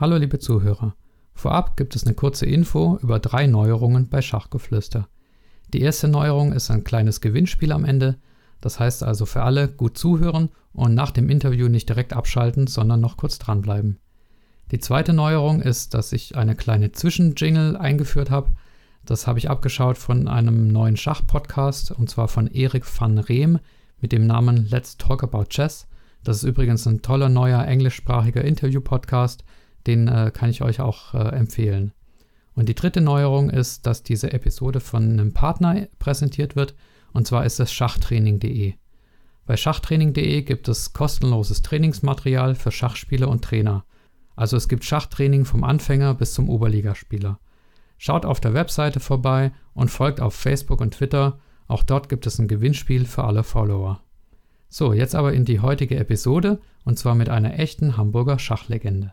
Hallo liebe Zuhörer. Vorab gibt es eine kurze Info über drei Neuerungen bei Schachgeflüster. Die erste Neuerung ist ein kleines Gewinnspiel am Ende. Das heißt also für alle gut zuhören und nach dem Interview nicht direkt abschalten, sondern noch kurz dranbleiben. Die zweite Neuerung ist, dass ich eine kleine Zwischenjingle eingeführt habe. Das habe ich abgeschaut von einem neuen Schach-Podcast und zwar von Erik van Reem mit dem Namen Let's Talk About Chess. Das ist übrigens ein toller neuer englischsprachiger Interview-Podcast. Den äh, kann ich euch auch äh, empfehlen. Und die dritte Neuerung ist, dass diese Episode von einem Partner präsentiert wird, und zwar ist es schachtraining.de. Bei schachtraining.de gibt es kostenloses Trainingsmaterial für Schachspieler und Trainer. Also es gibt Schachtraining vom Anfänger bis zum Oberligaspieler. Schaut auf der Webseite vorbei und folgt auf Facebook und Twitter. Auch dort gibt es ein Gewinnspiel für alle Follower. So, jetzt aber in die heutige Episode und zwar mit einer echten Hamburger Schachlegende.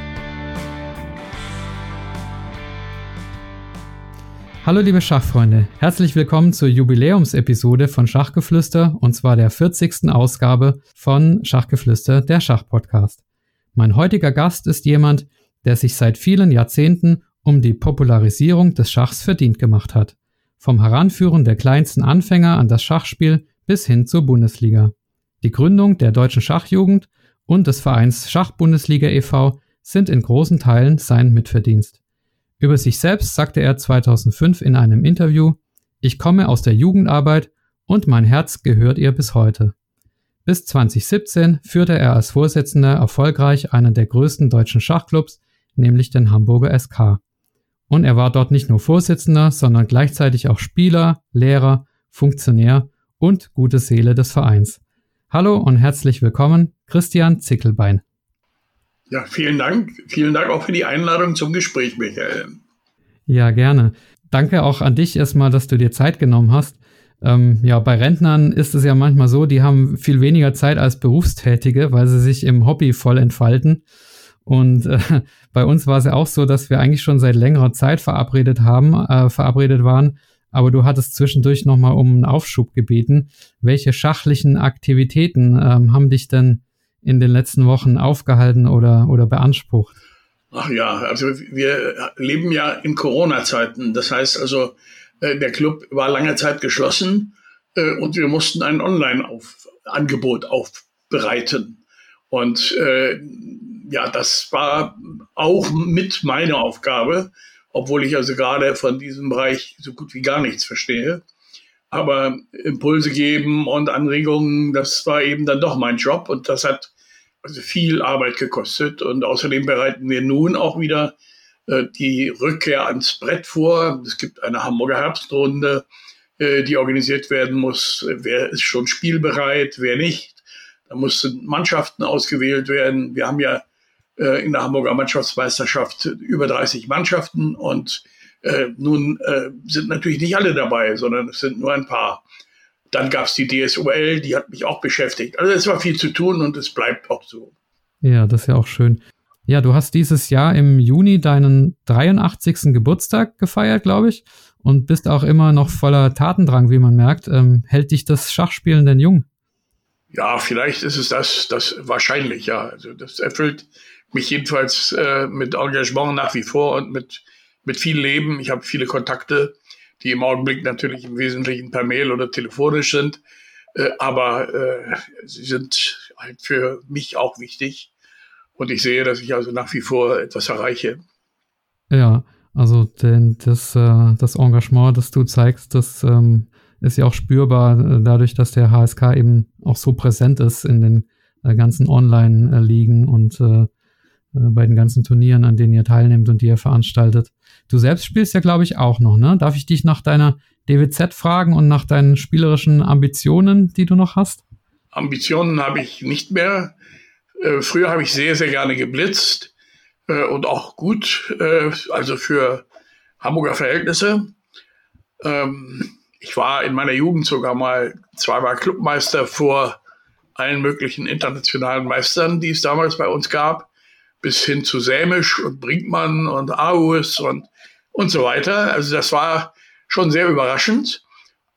Hallo liebe Schachfreunde, herzlich willkommen zur Jubiläumsepisode von Schachgeflüster und zwar der 40. Ausgabe von Schachgeflüster, der Schachpodcast. Mein heutiger Gast ist jemand, der sich seit vielen Jahrzehnten um die Popularisierung des Schachs verdient gemacht hat. Vom Heranführen der kleinsten Anfänger an das Schachspiel bis hin zur Bundesliga. Die Gründung der deutschen Schachjugend und des Vereins Schachbundesliga e.V. sind in großen Teilen sein Mitverdienst. Über sich selbst sagte er 2005 in einem Interview, ich komme aus der Jugendarbeit und mein Herz gehört ihr bis heute. Bis 2017 führte er als Vorsitzender erfolgreich einen der größten deutschen Schachclubs, nämlich den Hamburger SK. Und er war dort nicht nur Vorsitzender, sondern gleichzeitig auch Spieler, Lehrer, Funktionär und gute Seele des Vereins. Hallo und herzlich willkommen, Christian Zickelbein. Ja, vielen Dank. Vielen Dank auch für die Einladung zum Gespräch, Michael. Ja, gerne. Danke auch an dich erstmal, dass du dir Zeit genommen hast. Ähm, ja, bei Rentnern ist es ja manchmal so, die haben viel weniger Zeit als Berufstätige, weil sie sich im Hobby voll entfalten. Und äh, bei uns war es ja auch so, dass wir eigentlich schon seit längerer Zeit verabredet haben, äh, verabredet waren. Aber du hattest zwischendurch nochmal um einen Aufschub gebeten. Welche schachlichen Aktivitäten ähm, haben dich denn in den letzten Wochen aufgehalten oder, oder beansprucht? Ach ja, also wir leben ja in Corona-Zeiten. Das heißt also, äh, der Club war lange Zeit geschlossen äh, und wir mussten ein Online-Angebot aufbereiten. Und äh, ja, das war auch mit meiner Aufgabe, obwohl ich also gerade von diesem Bereich so gut wie gar nichts verstehe. Aber Impulse geben und Anregungen, das war eben dann doch mein Job und das hat also viel Arbeit gekostet. Und außerdem bereiten wir nun auch wieder äh, die Rückkehr ans Brett vor. Es gibt eine Hamburger Herbstrunde, äh, die organisiert werden muss. Wer ist schon spielbereit, wer nicht? Da mussten Mannschaften ausgewählt werden. Wir haben ja äh, in der Hamburger Mannschaftsmeisterschaft über 30 Mannschaften und äh, nun äh, sind natürlich nicht alle dabei, sondern es sind nur ein paar. Dann gab es die DSOL, die hat mich auch beschäftigt. Also es war viel zu tun und es bleibt auch so. Ja, das ist ja auch schön. Ja, du hast dieses Jahr im Juni deinen 83. Geburtstag gefeiert, glaube ich, und bist auch immer noch voller Tatendrang, wie man merkt. Ähm, hält dich das Schachspielen denn jung? Ja, vielleicht ist es das, das wahrscheinlich, ja. Also das erfüllt mich jedenfalls äh, mit Engagement nach wie vor und mit mit viel Leben. Ich habe viele Kontakte, die im Augenblick natürlich im Wesentlichen per Mail oder telefonisch sind. Äh, aber äh, sie sind halt für mich auch wichtig. Und ich sehe, dass ich also nach wie vor etwas erreiche. Ja, also denn das, äh, das Engagement, das du zeigst, das ähm, ist ja auch spürbar äh, dadurch, dass der HSK eben auch so präsent ist in den äh, ganzen Online-Ligen und äh, bei den ganzen Turnieren, an denen ihr teilnehmt und die ihr veranstaltet. Du selbst spielst ja, glaube ich, auch noch, ne? Darf ich dich nach deiner DWZ fragen und nach deinen spielerischen Ambitionen, die du noch hast? Ambitionen habe ich nicht mehr. Äh, früher habe ich sehr, sehr gerne geblitzt. äh, und auch gut, äh, also für Hamburger Verhältnisse. Ähm, ich war in meiner Jugend sogar mal zweimal Clubmeister vor allen möglichen internationalen Meistern, die es damals bei uns gab, bis hin zu Sämisch und Brinkmann und Aarhus und, und so weiter. Also das war schon sehr überraschend,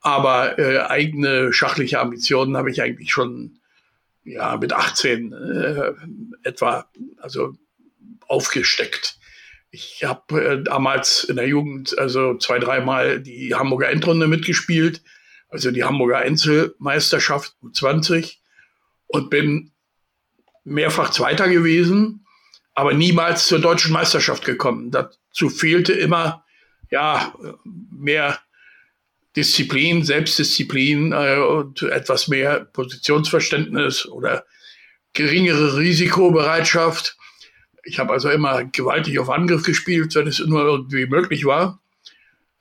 aber äh, eigene schachliche Ambitionen habe ich eigentlich schon ja, mit 18 äh, etwa also aufgesteckt. Ich habe äh, damals in der Jugend also zwei, dreimal die Hamburger Endrunde mitgespielt, also die Hamburger Einzelmeisterschaft 20 und bin mehrfach Zweiter gewesen, aber niemals zur deutschen Meisterschaft gekommen. Dazu fehlte immer ja mehr Disziplin, Selbstdisziplin äh, und etwas mehr Positionsverständnis oder geringere Risikobereitschaft. Ich habe also immer gewaltig auf Angriff gespielt, wenn es nur irgendwie möglich war.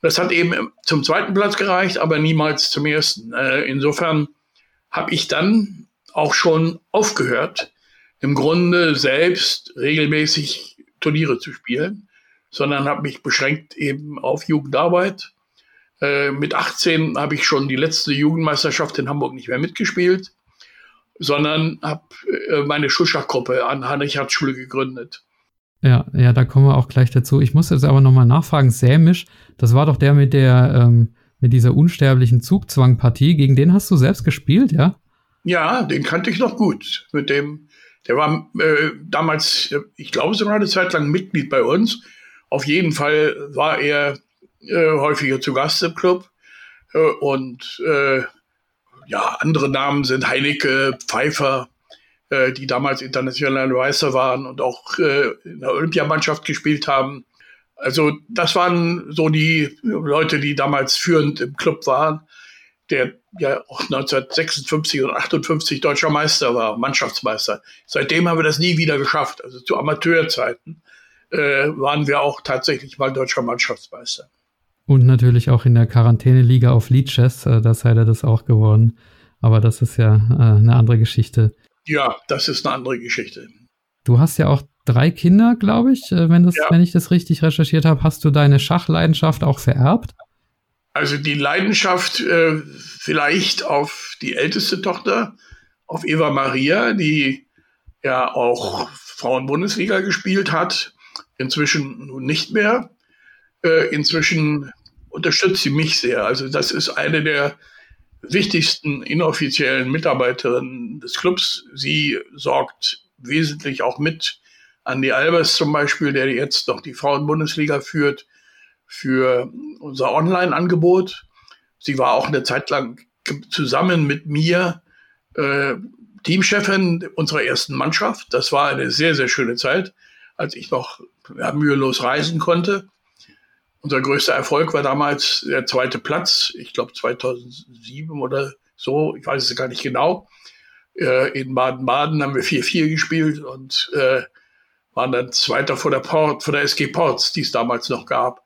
Das hat eben zum zweiten Platz gereicht, aber niemals zum ersten. Äh, insofern habe ich dann auch schon aufgehört, im Grunde selbst regelmäßig Turniere zu spielen, sondern habe mich beschränkt eben auf Jugendarbeit. Äh, mit 18 habe ich schon die letzte Jugendmeisterschaft in Hamburg nicht mehr mitgespielt sondern habe äh, meine Schulschachgruppe an Heinrich-Herz-Schule gegründet. Ja, ja, da kommen wir auch gleich dazu. Ich muss jetzt aber nochmal nachfragen, Sämisch, das war doch der mit der, ähm, mit dieser unsterblichen Zugzwangpartie, gegen den hast du selbst gespielt, ja? Ja, den kannte ich noch gut. Mit dem, der war äh, damals, ich glaube sogar eine Zeit lang Mitglied bei uns. Auf jeden Fall war er äh, häufiger zu Gast im Club. Äh, und äh, ja, andere Namen sind Heinecke, Pfeiffer, äh, die damals internationale Meister waren und auch äh, in der Olympiamannschaft gespielt haben. Also das waren so die Leute, die damals führend im Club waren, der ja auch 1956 und 58 deutscher Meister war, Mannschaftsmeister. Seitdem haben wir das nie wieder geschafft. Also zu Amateurzeiten äh, waren wir auch tatsächlich mal deutscher Mannschaftsmeister. Und natürlich auch in der Quarantäneliga auf Leadchess, äh, da seid ihr das auch geworden. Aber das ist ja äh, eine andere Geschichte. Ja, das ist eine andere Geschichte. Du hast ja auch drei Kinder, glaube ich. Äh, wenn, das, ja. wenn ich das richtig recherchiert habe, hast du deine Schachleidenschaft auch vererbt? Also die Leidenschaft äh, vielleicht auf die älteste Tochter, auf Eva Maria, die ja auch Frauenbundesliga gespielt hat, inzwischen nun nicht mehr. Äh, inzwischen unterstützt sie mich sehr. Also das ist eine der wichtigsten inoffiziellen Mitarbeiterinnen des Clubs. Sie sorgt wesentlich auch mit Andy Albers zum Beispiel, der jetzt noch die Frauenbundesliga führt, für unser Online-Angebot. Sie war auch eine Zeit lang zusammen mit mir äh, Teamchefin unserer ersten Mannschaft. Das war eine sehr, sehr schöne Zeit, als ich noch ja, mühelos reisen konnte. Unser größter Erfolg war damals der zweite Platz, ich glaube 2007 oder so, ich weiß es gar nicht genau. Äh, in Baden-Baden haben wir 4-4 gespielt und äh, waren dann Zweiter vor der, Port, vor der SG Ports, die es damals noch gab.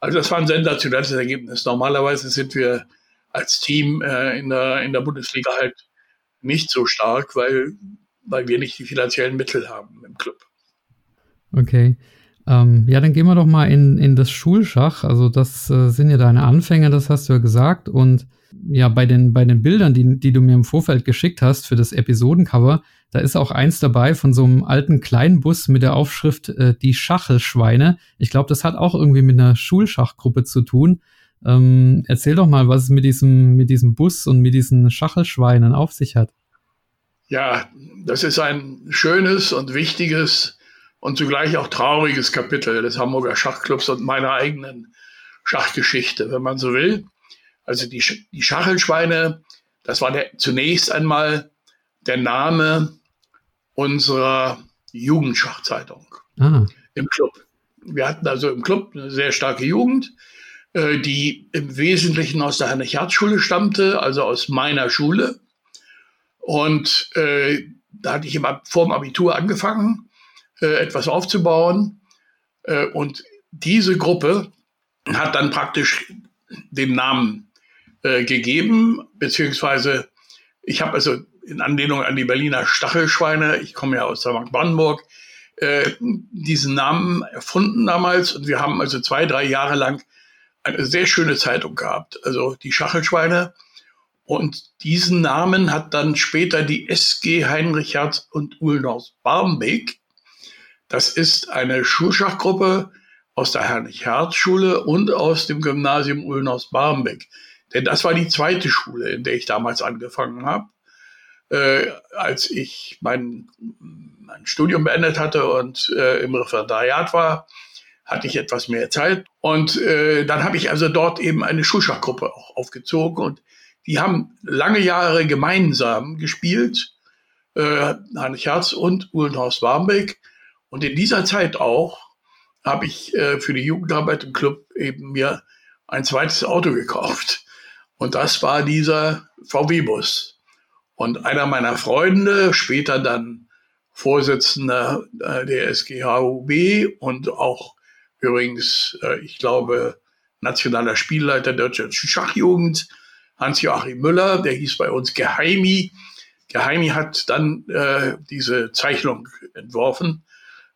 Also das war ein sensationelles Ergebnis. Normalerweise sind wir als Team äh, in, der, in der Bundesliga halt nicht so stark, weil, weil wir nicht die finanziellen Mittel haben im Club. Okay. Ähm, ja, dann gehen wir doch mal in, in das Schulschach. Also das äh, sind ja deine Anfänge, das hast du ja gesagt. Und ja, bei den, bei den Bildern, die, die du mir im Vorfeld geschickt hast für das Episodencover, da ist auch eins dabei von so einem alten kleinen Bus mit der Aufschrift äh, Die Schachelschweine. Ich glaube, das hat auch irgendwie mit einer Schulschachgruppe zu tun. Ähm, erzähl doch mal, was es mit diesem, mit diesem Bus und mit diesen Schachelschweinen auf sich hat. Ja, das ist ein schönes und wichtiges und zugleich auch trauriges Kapitel des Hamburger Schachclubs und meiner eigenen Schachgeschichte, wenn man so will. Also die, die Schachelschweine, das war der, zunächst einmal der Name unserer Jugendschachzeitung ah. im Club. Wir hatten also im Club eine sehr starke Jugend, äh, die im Wesentlichen aus der Heinrich-Herz-Schule stammte, also aus meiner Schule. Und äh, da hatte ich immer vor dem Abitur angefangen äh, etwas aufzubauen. Äh, und diese Gruppe hat dann praktisch den Namen äh, gegeben, beziehungsweise ich habe also in Anlehnung an die Berliner Stachelschweine, ich komme ja aus der Mark Brandenburg, äh, diesen Namen erfunden damals und wir haben also zwei, drei Jahre lang eine sehr schöne Zeitung gehabt, also die Schachelschweine. Und diesen Namen hat dann später die SG Heinrich Herz und Ulnhaus Barmbek. Das ist eine Schulschachgruppe aus der Heinrich-Herz-Schule und aus dem Gymnasium Ulnhaus Barmbek. Denn das war die zweite Schule, in der ich damals angefangen habe. Äh, als ich mein, mein Studium beendet hatte und äh, im Referendariat war, hatte ich etwas mehr Zeit. Und äh, dann habe ich also dort eben eine Schulschachgruppe auch aufgezogen und die haben lange Jahre gemeinsam gespielt, äh, Heinrich Herz und Uhlenhaus Warmbeck. Und in dieser Zeit auch habe ich äh, für die Jugendarbeit im Club eben mir ein zweites Auto gekauft. Und das war dieser VW-Bus. Und einer meiner Freunde, später dann Vorsitzender äh, der SGHUB und auch übrigens, äh, ich glaube, nationaler Spielleiter der deutschen Schachjugend, Hans-Joachim Müller, der hieß bei uns Geheimi. Geheimi hat dann äh, diese Zeichnung entworfen.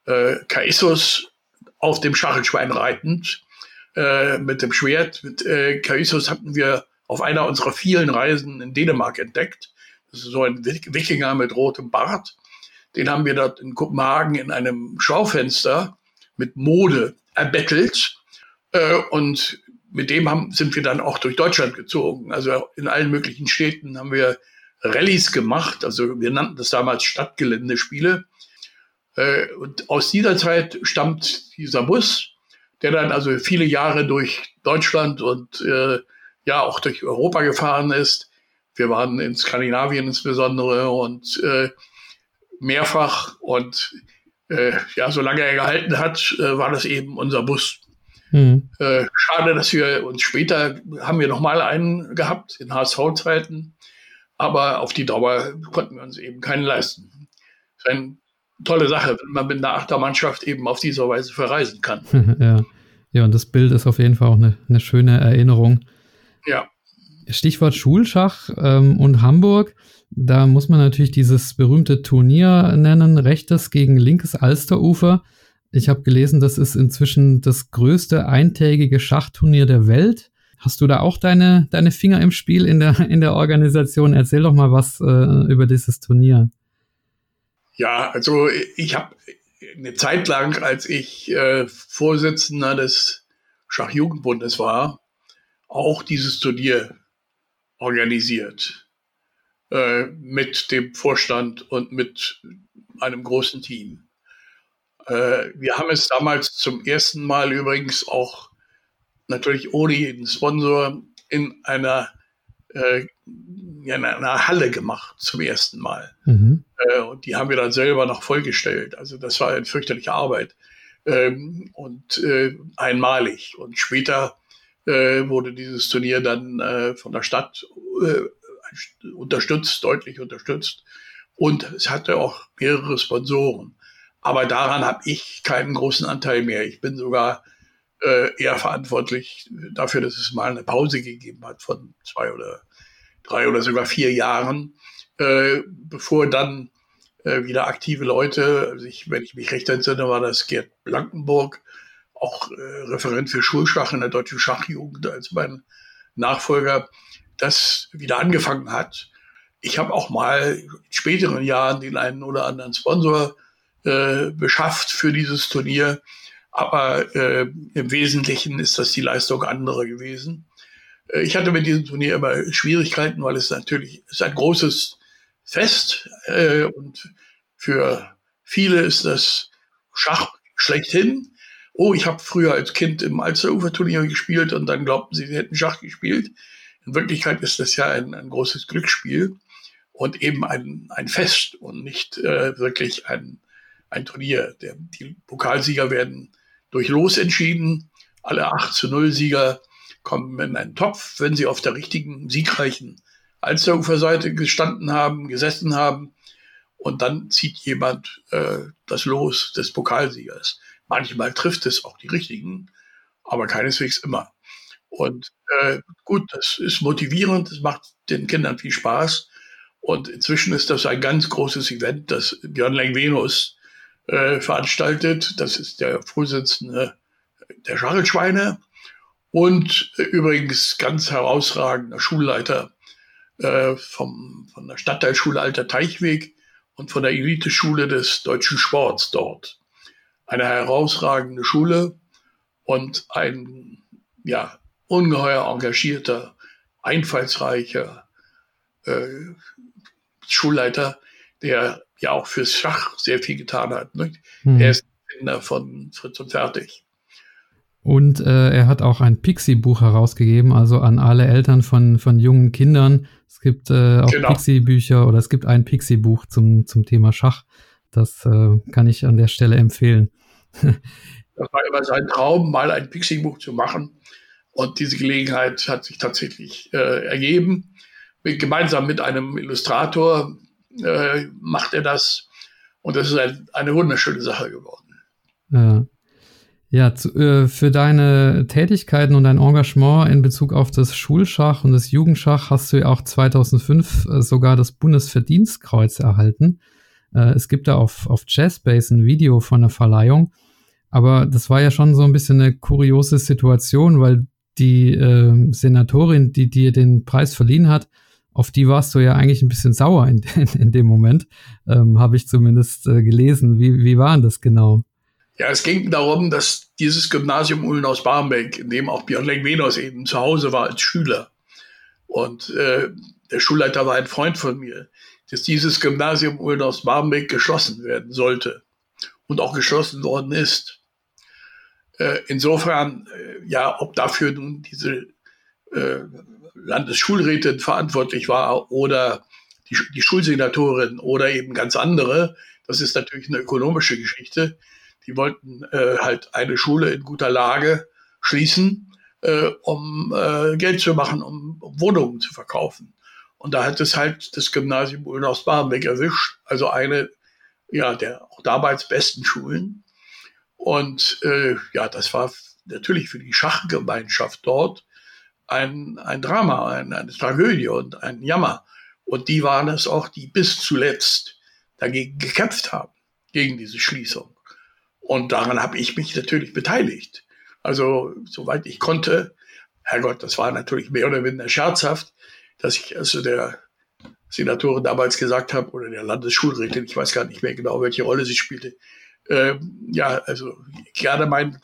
Äh, Kaisos auf dem Schachelschwein reitend, äh, mit dem Schwert. Mit äh, Kaisos hatten wir auf einer unserer vielen Reisen in Dänemark entdeckt. Das ist so ein Wikinger mit rotem Bart. Den haben wir dort in Kopenhagen in einem Schaufenster mit Mode erbettelt. Äh, und mit dem haben, sind wir dann auch durch Deutschland gezogen. Also in allen möglichen Städten haben wir Rallyes gemacht. Also wir nannten das damals Stadtgeländespiele. Äh, und aus dieser Zeit stammt dieser Bus, der dann also viele Jahre durch Deutschland und äh, ja auch durch Europa gefahren ist. Wir waren in Skandinavien insbesondere und äh, mehrfach und äh, ja, solange er gehalten hat, äh, war das eben unser Bus. Mhm. Äh, schade, dass wir uns später haben wir noch mal einen gehabt in HSV-Zeiten, aber auf die Dauer konnten wir uns eben keinen leisten. Das ist eine tolle Sache, wenn man mit einer Achtermannschaft eben auf diese Weise verreisen kann. ja. ja, und das Bild ist auf jeden Fall auch eine, eine schöne Erinnerung. Ja. Stichwort Schulschach ähm, und Hamburg. Da muss man natürlich dieses berühmte Turnier nennen, rechtes gegen linkes Alsterufer. Ich habe gelesen, das ist inzwischen das größte eintägige Schachturnier der Welt. Hast du da auch deine, deine Finger im Spiel in der, in der Organisation? Erzähl doch mal was äh, über dieses Turnier. Ja, also ich habe eine Zeit lang, als ich äh, Vorsitzender des Schachjugendbundes war, auch dieses Turnier organisiert äh, mit dem Vorstand und mit einem großen Team. Äh, wir haben es damals zum ersten Mal übrigens auch natürlich ohne jeden Sponsor in einer, äh, in einer Halle gemacht, zum ersten Mal. Mhm. Und die haben wir dann selber noch vollgestellt. Also das war eine fürchterliche Arbeit. Ähm, und einmalig. Und später äh, wurde dieses Turnier dann äh, von der Stadt äh, unterstützt, deutlich unterstützt. Und es hatte auch mehrere Sponsoren. Aber daran habe ich keinen großen Anteil mehr. Ich bin sogar äh, eher verantwortlich dafür, dass es mal eine Pause gegeben hat von zwei oder drei oder sogar vier Jahren, äh, bevor dann äh, wieder aktive Leute, also ich, wenn ich mich recht entsinne, war das Gerd Blankenburg, auch äh, Referent für Schulschach in der deutschen Schachjugend als mein Nachfolger, das wieder angefangen hat. Ich habe auch mal in späteren Jahren den einen oder anderen Sponsor äh, beschafft für dieses Turnier. Aber äh, im Wesentlichen ist das die Leistung anderer gewesen. Äh, ich hatte mit diesem Turnier immer Schwierigkeiten, weil es natürlich ist ein großes Fest äh, und für viele ist das Schach schlechthin. Oh, ich habe früher als Kind im Alsterufer-Turnier gespielt und dann glaubten sie, sie hätten Schach gespielt. In Wirklichkeit ist das ja ein, ein großes Glücksspiel und eben ein, ein Fest und nicht äh, wirklich ein, ein Turnier. Der, die Pokalsieger werden durch Los entschieden. Alle 8 zu 0 Sieger kommen in einen Topf, wenn sie auf der richtigen, siegreichen Alsteruferseite gestanden haben, gesessen haben. Und dann zieht jemand äh, das Los des Pokalsiegers. Manchmal trifft es auch die richtigen, aber keineswegs immer. Und äh, gut, das ist motivierend, das macht den Kindern viel Spaß. Und inzwischen ist das ein ganz großes Event, das Björn Lengvenus äh, veranstaltet. Das ist der Vorsitzende der Schachelschweine und äh, übrigens ganz herausragender Schulleiter äh, vom, von der Stadtteilschule Alter Teichweg und von der Eliteschule des deutschen Sports dort. Eine herausragende Schule und ein ja, ungeheuer engagierter, einfallsreicher äh, Schulleiter, der ja auch fürs Schach sehr viel getan hat. Ne? Mhm. Er ist Kinder von Fritz und Fertig. Und äh, er hat auch ein Pixie-Buch herausgegeben, also an alle Eltern von, von jungen Kindern. Es gibt äh, auch genau. Pixie-Bücher oder es gibt ein Pixie-Buch zum, zum Thema Schach. Das äh, kann ich an der Stelle empfehlen. das war immer sein Traum, mal ein Pixie-Buch zu machen. Und diese Gelegenheit hat sich tatsächlich äh, ergeben. Gemeinsam mit einem Illustrator äh, macht er das. Und das ist ein, eine wunderschöne Sache geworden. Ja. Ja, zu, äh, für deine Tätigkeiten und dein Engagement in Bezug auf das Schulschach und das Jugendschach hast du ja auch 2005 äh, sogar das Bundesverdienstkreuz erhalten. Äh, es gibt da auf, auf Jazzbase ein Video von der Verleihung, aber das war ja schon so ein bisschen eine kuriose Situation, weil die äh, Senatorin, die dir den Preis verliehen hat, auf die warst du ja eigentlich ein bisschen sauer in, in, in dem Moment, ähm, habe ich zumindest äh, gelesen. Wie, wie war denn das genau? Ja, es ging darum, dass dieses Gymnasium Ulm aus Barmbek, in dem auch Björn Lengvenos eben zu Hause war als Schüler, und äh, der Schulleiter war ein Freund von mir, dass dieses Gymnasium Ulm aus Barmbek geschlossen werden sollte und auch geschlossen worden ist. Äh, insofern, äh, ja, ob dafür nun diese äh, Landesschulrätin verantwortlich war oder die, die Schulsenatorin oder eben ganz andere, das ist natürlich eine ökonomische Geschichte. Die wollten äh, halt eine Schule in guter Lage schließen, äh, um äh, Geld zu machen, um, um, Wohnungen zu verkaufen. Und da hat es halt das Gymnasium Ulm aus Barmbek erwischt, also eine ja der auch damals besten Schulen. Und äh, ja, das war natürlich für die Schachgemeinschaft dort ein, ein Drama, ein, eine Tragödie und ein Jammer. Und die waren es auch, die bis zuletzt dagegen gekämpft haben, gegen diese Schließung. Und daran habe ich mich natürlich beteiligt. Also, soweit ich konnte, Herrgott, das war natürlich mehr oder weniger scherzhaft, dass ich also der Senatorin damals gesagt habe, oder der Landesschulrätin, ich weiß gar nicht mehr genau, welche Rolle sie spielte, äh, ja, also gerne mein,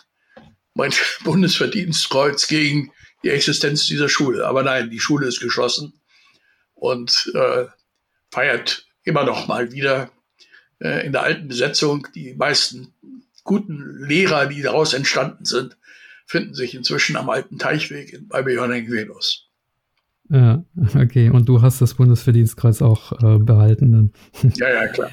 mein Bundesverdienstkreuz gegen die Existenz dieser Schule. Aber nein, die Schule ist geschlossen und äh, feiert immer noch mal wieder äh, in der alten Besetzung die meisten guten Lehrer, die daraus entstanden sind, finden sich inzwischen am alten Teichweg bei Björn Venus. Ja, okay. Und du hast das Bundesverdienstkreuz auch äh, behalten dann. Ja, ja, klar.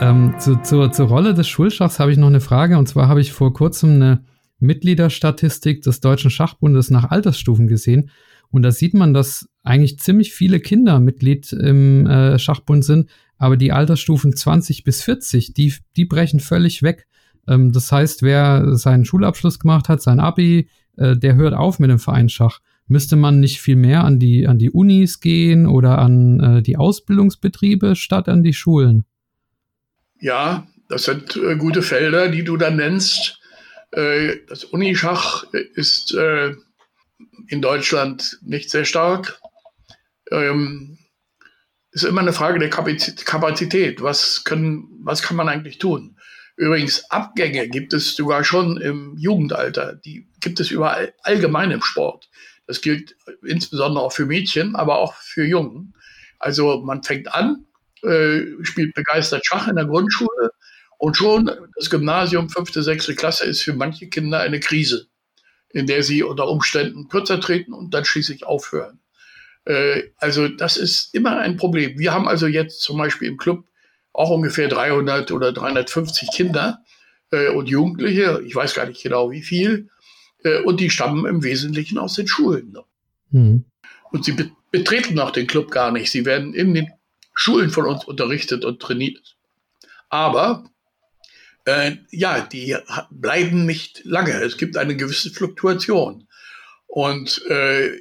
Ähm, zu, zur, zur Rolle des Schulschachs habe ich noch eine Frage. Und zwar habe ich vor kurzem eine Mitgliederstatistik des Deutschen Schachbundes nach Altersstufen gesehen. Und da sieht man, dass eigentlich ziemlich viele Kinder Mitglied im äh, Schachbund sind, aber die Altersstufen 20 bis 40, die, die brechen völlig weg. Ähm, das heißt, wer seinen Schulabschluss gemacht hat, sein Abi, äh, der hört auf mit dem Verein Schach. Müsste man nicht viel mehr an die, an die Unis gehen oder an äh, die Ausbildungsbetriebe statt an die Schulen? Ja, das sind äh, gute Felder, die du da nennst. Äh, das Unischach ist äh, in Deutschland nicht sehr stark. Ähm, ist immer eine Frage der Kapazität. Was, können, was kann man eigentlich tun? Übrigens, Abgänge gibt es sogar schon im Jugendalter. Die gibt es überall allgemein im Sport. Das gilt insbesondere auch für Mädchen, aber auch für Jungen. Also man fängt an, äh, spielt begeistert Schach in der Grundschule und schon das Gymnasium, fünfte, sechste Klasse ist für manche Kinder eine Krise in der sie unter Umständen kürzer treten und dann schließlich aufhören. Äh, also das ist immer ein Problem. Wir haben also jetzt zum Beispiel im Club auch ungefähr 300 oder 350 Kinder äh, und Jugendliche, ich weiß gar nicht genau wie viel, äh, und die stammen im Wesentlichen aus den Schulen. Mhm. Und sie be betreten auch den Club gar nicht. Sie werden in den Schulen von uns unterrichtet und trainiert. Aber äh, ja, die bleiben nicht lange. Es gibt eine gewisse Fluktuation. Und äh,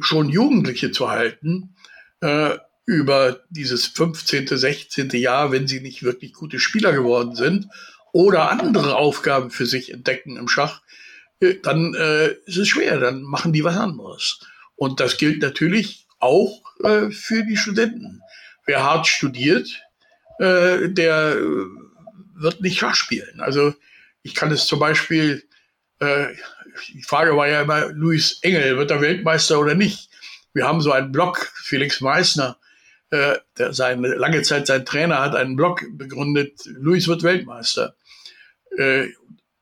schon Jugendliche zu halten, äh, über dieses 15., 16. Jahr, wenn sie nicht wirklich gute Spieler geworden sind oder andere Aufgaben für sich entdecken im Schach, äh, dann äh, ist es schwer, dann machen die was anderes. Und das gilt natürlich auch äh, für die Studenten. Wer hart studiert, äh, der wird nicht Schach spielen. Also ich kann es zum Beispiel, äh, die Frage war ja immer, Luis Engel, wird er Weltmeister oder nicht? Wir haben so einen Blog, Felix Meissner, äh, der seine, lange Zeit sein Trainer hat einen Blog begründet, Luis wird Weltmeister. Äh,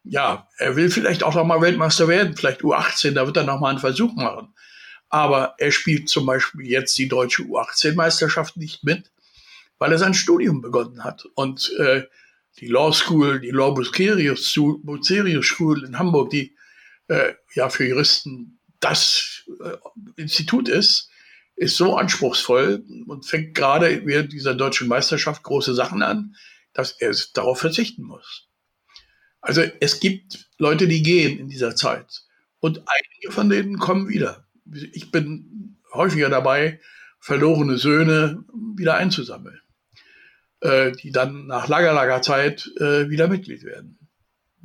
ja, er will vielleicht auch noch mal Weltmeister werden, vielleicht U18, da wird er noch mal einen Versuch machen. Aber er spielt zum Beispiel jetzt die deutsche U18-Meisterschaft nicht mit, weil er sein Studium begonnen hat. Und äh, die Law School, die Law Bucerius School in Hamburg, die äh, ja für Juristen das äh, Institut ist, ist so anspruchsvoll und fängt gerade während dieser deutschen Meisterschaft große Sachen an, dass er darauf verzichten muss. Also es gibt Leute, die gehen in dieser Zeit und einige von denen kommen wieder. Ich bin häufiger dabei, verlorene Söhne wieder einzusammeln, äh, die dann nach langer, langer Zeit äh, wieder Mitglied werden.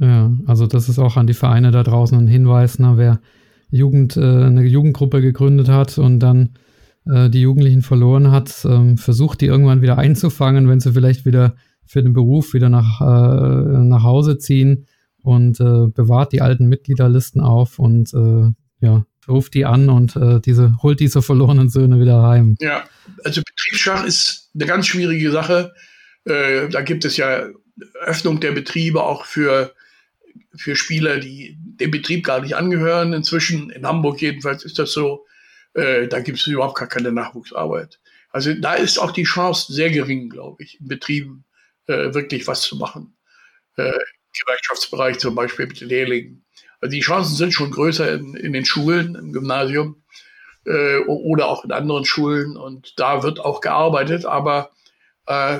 Ja, also das ist auch an die Vereine da draußen ein Hinweis, ne, wer Jugend, äh, eine Jugendgruppe gegründet hat und dann äh, die Jugendlichen verloren hat, ähm, versucht die irgendwann wieder einzufangen, wenn sie vielleicht wieder für den Beruf wieder nach, äh, nach Hause ziehen und äh, bewahrt die alten Mitgliederlisten auf und äh, ja, ruft die an und äh, diese, holt diese verlorenen Söhne wieder heim. Ja, also Betriebsschach ist eine ganz schwierige Sache. Da gibt es ja Öffnung der Betriebe auch für, für Spieler, die dem Betrieb gar nicht angehören. Inzwischen in Hamburg jedenfalls ist das so. Äh, da gibt es überhaupt gar keine Nachwuchsarbeit. Also da ist auch die Chance sehr gering, glaube ich, in Betrieben äh, wirklich was zu machen. Äh, Gewerkschaftsbereich zum Beispiel mit den Lehrlingen. Also die Chancen sind schon größer in, in den Schulen, im Gymnasium äh, oder auch in anderen Schulen und da wird auch gearbeitet, aber äh,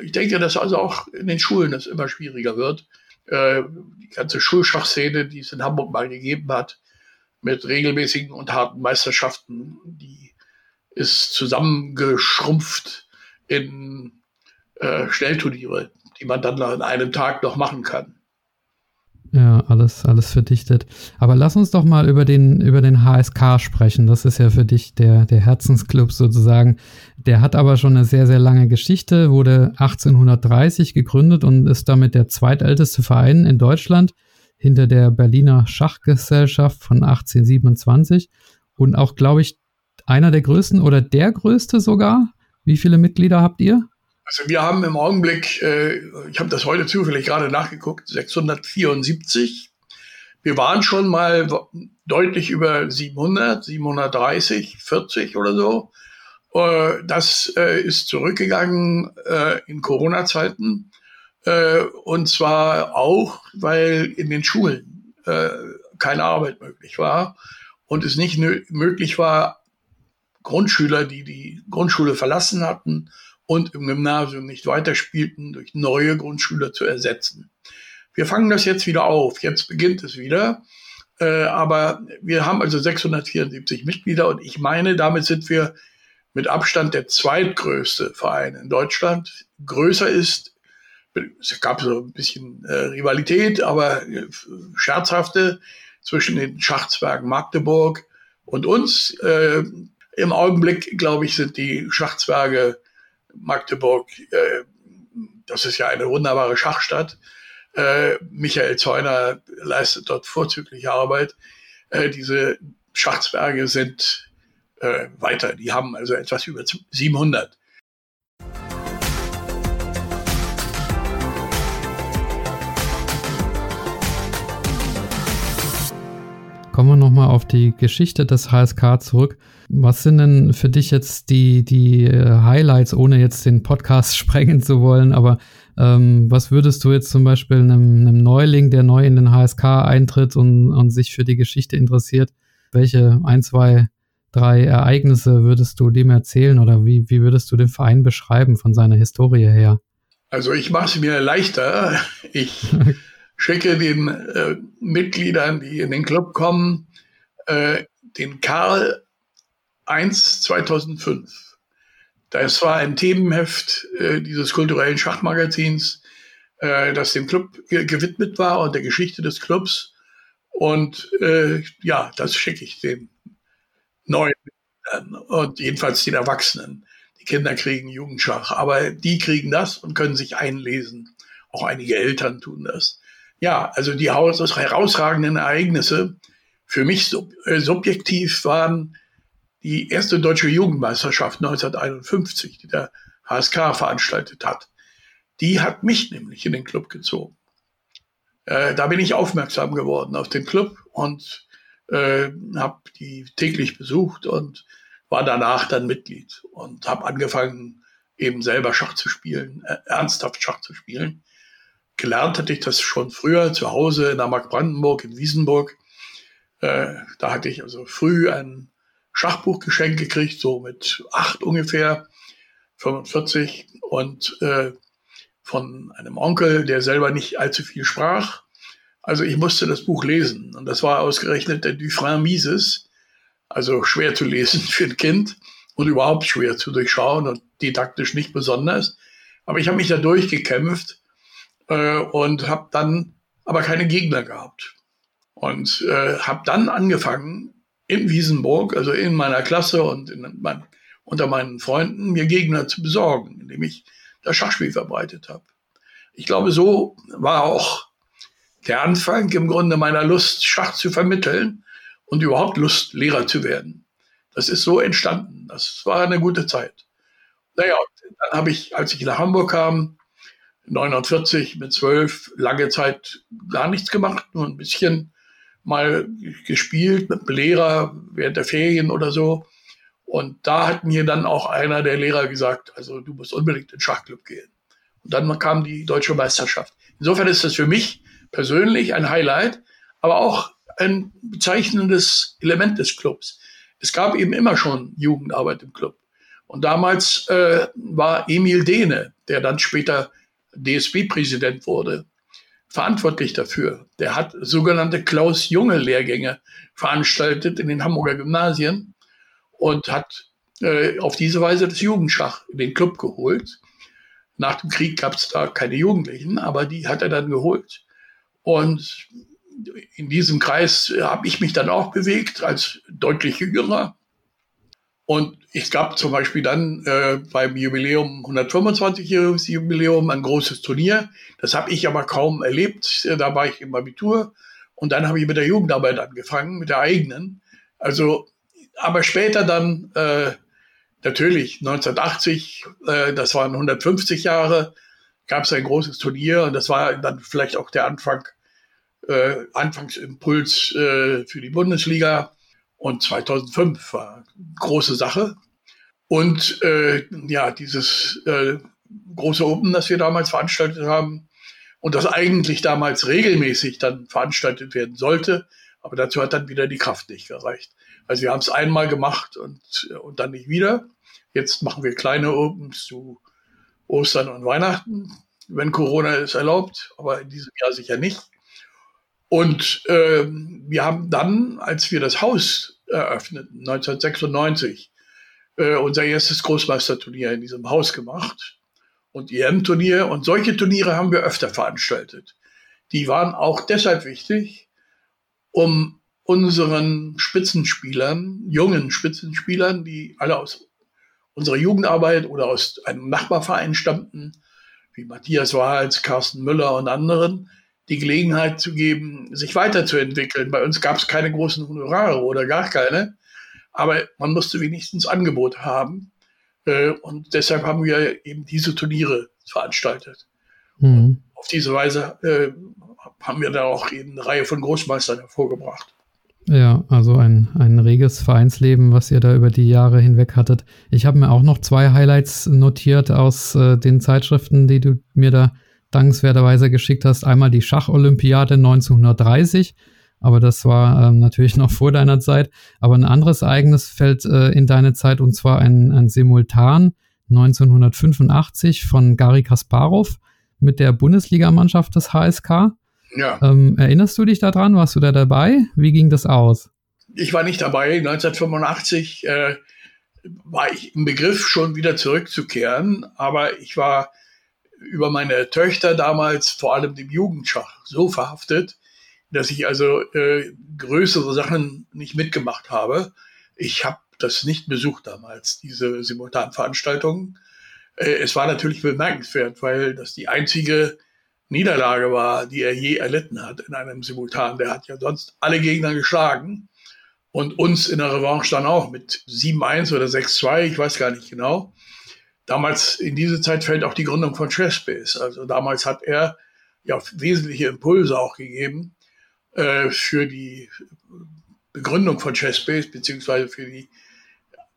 ich denke, dass also auch in den Schulen es immer schwieriger wird. Äh, die ganze Schulschachszene, die es in Hamburg mal gegeben hat, mit regelmäßigen und harten Meisterschaften, die ist zusammengeschrumpft in äh, Schnellturniere, die man dann an einem Tag noch machen kann. Ja, alles, alles verdichtet. Aber lass uns doch mal über den, über den HSK sprechen. Das ist ja für dich der, der Herzensclub sozusagen. Der hat aber schon eine sehr, sehr lange Geschichte, wurde 1830 gegründet und ist damit der zweitälteste Verein in Deutschland hinter der Berliner Schachgesellschaft von 1827 und auch, glaube ich, einer der größten oder der größte sogar. Wie viele Mitglieder habt ihr? Also wir haben im Augenblick, äh, ich habe das heute zufällig gerade nachgeguckt, 674. Wir waren schon mal deutlich über 700, 730, 40 oder so. Äh, das äh, ist zurückgegangen äh, in Corona-Zeiten. Äh, und zwar auch, weil in den Schulen äh, keine Arbeit möglich war und es nicht möglich war, Grundschüler, die die Grundschule verlassen hatten und im Gymnasium nicht weiterspielten, durch neue Grundschüler zu ersetzen. Wir fangen das jetzt wieder auf. Jetzt beginnt es wieder. Äh, aber wir haben also 674 Mitglieder und ich meine, damit sind wir mit Abstand der zweitgrößte Verein in Deutschland. Größer ist, es gab so ein bisschen äh, Rivalität, aber äh, scherzhafte zwischen den Schachzwergen Magdeburg und uns. Äh, Im Augenblick, glaube ich, sind die Schachzwerge Magdeburg, äh, das ist ja eine wunderbare Schachstadt. Äh, Michael Zeuner leistet dort vorzügliche Arbeit. Äh, diese Schachzwerge sind äh, weiter. Die haben also etwas über 700. Kommen wir nochmal auf die Geschichte des HSK zurück. Was sind denn für dich jetzt die, die äh, Highlights, ohne jetzt den Podcast sprengen zu wollen, aber ähm, was würdest du jetzt zum Beispiel einem, einem, Neuling, der neu in den HSK eintritt und, und sich für die Geschichte interessiert, welche ein, zwei, drei Ereignisse würdest du dem erzählen oder wie, wie würdest du den Verein beschreiben von seiner Historie her? Also ich mache es mir leichter. Ich schicke den äh, Mitgliedern, die in den Club kommen, äh, den Karl 1 2005. Das war ein Themenheft äh, dieses kulturellen Schachmagazins, äh, das dem Club ge gewidmet war und der Geschichte des Clubs. Und äh, ja, das schicke ich den Neuen und jedenfalls den Erwachsenen. Die Kinder kriegen Jugendschach, aber die kriegen das und können sich einlesen. Auch einige Eltern tun das. Ja, also die herausragenden Ereignisse für mich sub äh, subjektiv waren die erste deutsche Jugendmeisterschaft 1951, die der HSK veranstaltet hat. Die hat mich nämlich in den Club gezogen. Äh, da bin ich aufmerksam geworden auf den Club und äh, habe die täglich besucht und war danach dann Mitglied und habe angefangen, eben selber Schach zu spielen, äh, ernsthaft Schach zu spielen. Gelernt hatte ich das schon früher zu Hause in der Mark Brandenburg in Wiesenburg. Äh, da hatte ich also früh ein Schachbuch geschenkt gekriegt, so mit acht ungefähr, 45 und äh, von einem Onkel, der selber nicht allzu viel sprach. Also ich musste das Buch lesen und das war ausgerechnet der Dufresne Mises, also schwer zu lesen für ein Kind und überhaupt schwer zu durchschauen und didaktisch nicht besonders. Aber ich habe mich da durchgekämpft äh, und habe dann aber keine Gegner gehabt und äh, habe dann angefangen in Wiesenburg, also in meiner Klasse und in mein, unter meinen Freunden, mir Gegner zu besorgen, indem ich das Schachspiel verbreitet habe. Ich glaube, so war auch der Anfang im Grunde meiner Lust, Schach zu vermitteln und überhaupt Lust, Lehrer zu werden. Das ist so entstanden. Das war eine gute Zeit. Naja, dann habe ich, als ich nach Hamburg kam, 49 mit 12, lange Zeit gar nichts gemacht, nur ein bisschen mal gespielt mit einem Lehrer während der Ferien oder so. Und da hat mir dann auch einer der Lehrer gesagt, also du musst unbedingt in den Schachclub gehen. Und dann kam die deutsche Meisterschaft. Insofern ist das für mich persönlich ein Highlight, aber auch ein bezeichnendes Element des Clubs. Es gab eben immer schon Jugendarbeit im Club. Und damals äh, war Emil Dehne, der dann später DSB-Präsident wurde, verantwortlich dafür. Der hat sogenannte Klaus-Junge-Lehrgänge veranstaltet in den Hamburger Gymnasien und hat äh, auf diese Weise das Jugendschach in den Club geholt. Nach dem Krieg gab es da keine Jugendlichen, aber die hat er dann geholt. Und in diesem Kreis habe ich mich dann auch bewegt als deutlich jüngerer. Und es gab zum Beispiel dann äh, beim Jubiläum, 125-jähriges Jubiläum, ein großes Turnier. Das habe ich aber kaum erlebt. Da war ich im Abitur. Und dann habe ich mit der Jugendarbeit angefangen, mit der eigenen. Also, aber später dann, äh, natürlich, 1980, äh, das waren 150 Jahre, gab es ein großes Turnier. Und das war dann vielleicht auch der Anfang äh, Anfangsimpuls äh, für die Bundesliga. Und 2005 war eine große Sache. Und äh, ja, dieses äh, große Open, das wir damals veranstaltet haben und das eigentlich damals regelmäßig dann veranstaltet werden sollte, aber dazu hat dann wieder die Kraft nicht gereicht. Also wir haben es einmal gemacht und, und dann nicht wieder. Jetzt machen wir kleine Opens zu Ostern und Weihnachten, wenn Corona es erlaubt, aber in diesem Jahr sicher nicht. Und äh, wir haben dann, als wir das Haus eröffneten, 1996, äh, unser erstes Großmeisterturnier in diesem Haus gemacht und EM-Turnier. Und solche Turniere haben wir öfter veranstaltet. Die waren auch deshalb wichtig, um unseren Spitzenspielern, jungen Spitzenspielern, die alle aus unserer Jugendarbeit oder aus einem Nachbarverein stammten, wie Matthias Wahls, Carsten Müller und anderen, die Gelegenheit zu geben, sich weiterzuentwickeln. Bei uns gab es keine großen Honorare oder gar keine, aber man musste wenigstens Angebot haben. Äh, und deshalb haben wir eben diese Turniere veranstaltet. Mhm. Auf diese Weise äh, haben wir da auch eben eine Reihe von Großmeistern hervorgebracht. Ja, also ein, ein reges Vereinsleben, was ihr da über die Jahre hinweg hattet. Ich habe mir auch noch zwei Highlights notiert aus äh, den Zeitschriften, die du mir da dankenswerterweise geschickt hast. Einmal die Schacholympiade 1930, aber das war ähm, natürlich noch vor deiner Zeit. Aber ein anderes Ereignis fällt äh, in deine Zeit und zwar ein, ein Simultan 1985 von Gary Kasparov mit der Bundesligamannschaft des HSK. Ja. Ähm, erinnerst du dich daran? Warst du da dabei? Wie ging das aus? ich war nicht dabei. 1985 äh, war ich im Begriff, schon wieder zurückzukehren, aber ich war über meine Töchter damals, vor allem dem Jugendschach, so verhaftet, dass ich also äh, größere Sachen nicht mitgemacht habe. Ich habe das nicht besucht damals, diese Simultanveranstaltungen. Äh, es war natürlich bemerkenswert, weil das die einzige Niederlage war, die er je erlitten hat in einem Simultan. Der hat ja sonst alle Gegner geschlagen und uns in der Revanche dann auch mit 7-1 oder 6-2, ich weiß gar nicht genau. Damals, in diese Zeit fällt auch die Gründung von Chessbase. Also damals hat er ja wesentliche Impulse auch gegeben äh, für die Begründung von Chessbase, beziehungsweise für die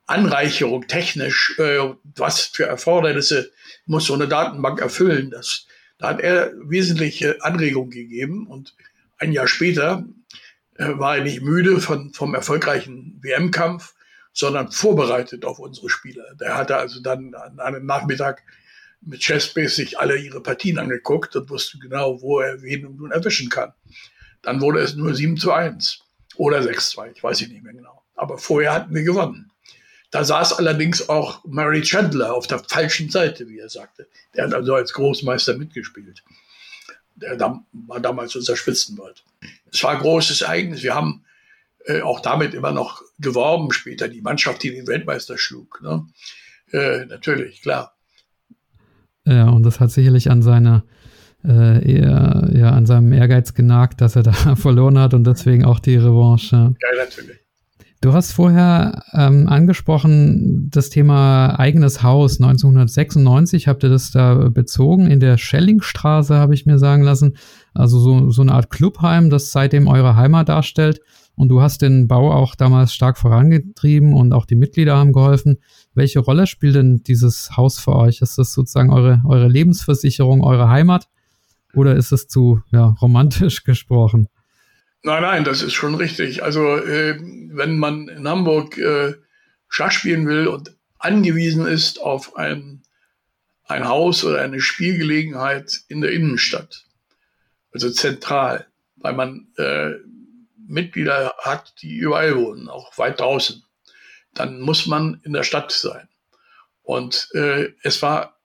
Anreicherung technisch, äh, was für Erfordernisse muss so eine Datenbank erfüllen. Das, da hat er wesentliche Anregungen gegeben und ein Jahr später äh, war er nicht müde von, vom erfolgreichen WM-Kampf, sondern vorbereitet auf unsere Spieler. Der hatte also dann an einem Nachmittag mit Chessbase sich alle ihre Partien angeguckt und wusste genau, wo er wen nun erwischen kann. Dann wurde es nur 7 zu 1 oder 6 zu 2, ich weiß nicht mehr genau. Aber vorher hatten wir gewonnen. Da saß allerdings auch Murray Chandler auf der falschen Seite, wie er sagte. Der hat also als Großmeister mitgespielt. Der war damals unser Spitzenwald. Es war großes Ereignis. Wir haben äh, auch damit immer noch geworben später, die Mannschaft, die den Weltmeister schlug. Ne? Äh, natürlich, klar. Ja, und das hat sicherlich an seiner äh, eher, ja, an seinem Ehrgeiz genagt, dass er da verloren hat und deswegen auch die Revanche. Ja, natürlich. Du hast vorher ähm, angesprochen das Thema eigenes Haus. 1996 habt ihr das da bezogen. In der Schellingstraße habe ich mir sagen lassen. Also so, so eine Art Clubheim, das seitdem eure Heimat darstellt. Und du hast den Bau auch damals stark vorangetrieben und auch die Mitglieder haben geholfen. Welche Rolle spielt denn dieses Haus für euch? Ist das sozusagen eure, eure Lebensversicherung, eure Heimat? Oder ist es zu ja, romantisch gesprochen? Nein, nein, das ist schon richtig. Also äh, wenn man in Hamburg äh, Schach spielen will und angewiesen ist auf ein, ein Haus oder eine Spielgelegenheit in der Innenstadt, also zentral, weil man äh, Mitglieder hat, die überall wohnen, auch weit draußen, dann muss man in der Stadt sein. Und äh, es war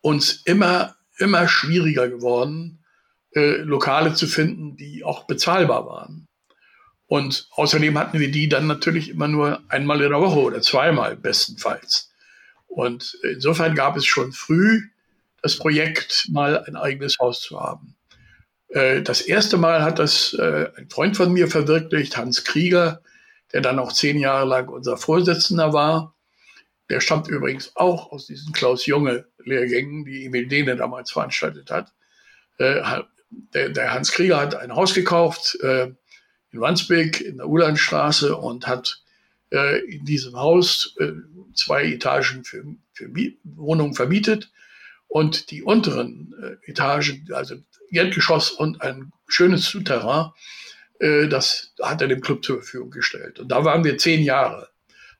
uns immer, immer schwieriger geworden, äh, Lokale zu finden, die auch bezahlbar waren. Und außerdem hatten wir die dann natürlich immer nur einmal in der Woche oder zweimal bestenfalls. Und insofern gab es schon früh das Projekt, mal ein eigenes Haus zu haben. Äh, das erste Mal hat das äh, ein Freund von mir verwirklicht, Hans Krieger, der dann auch zehn Jahre lang unser Vorsitzender war. Der stammt übrigens auch aus diesen Klaus Junge Lehrgängen, die Emil Dehne damals veranstaltet hat der, der Hans Krieger hat ein Haus gekauft äh, in Wandsbek in der Ulandstraße und hat äh, in diesem Haus äh, zwei Etagen für, für Wohnungen vermietet und die unteren äh, Etagen, also Erdgeschoss und ein schönes Souterrain, äh, das hat er dem Club zur Verfügung gestellt. Und da waren wir zehn Jahre.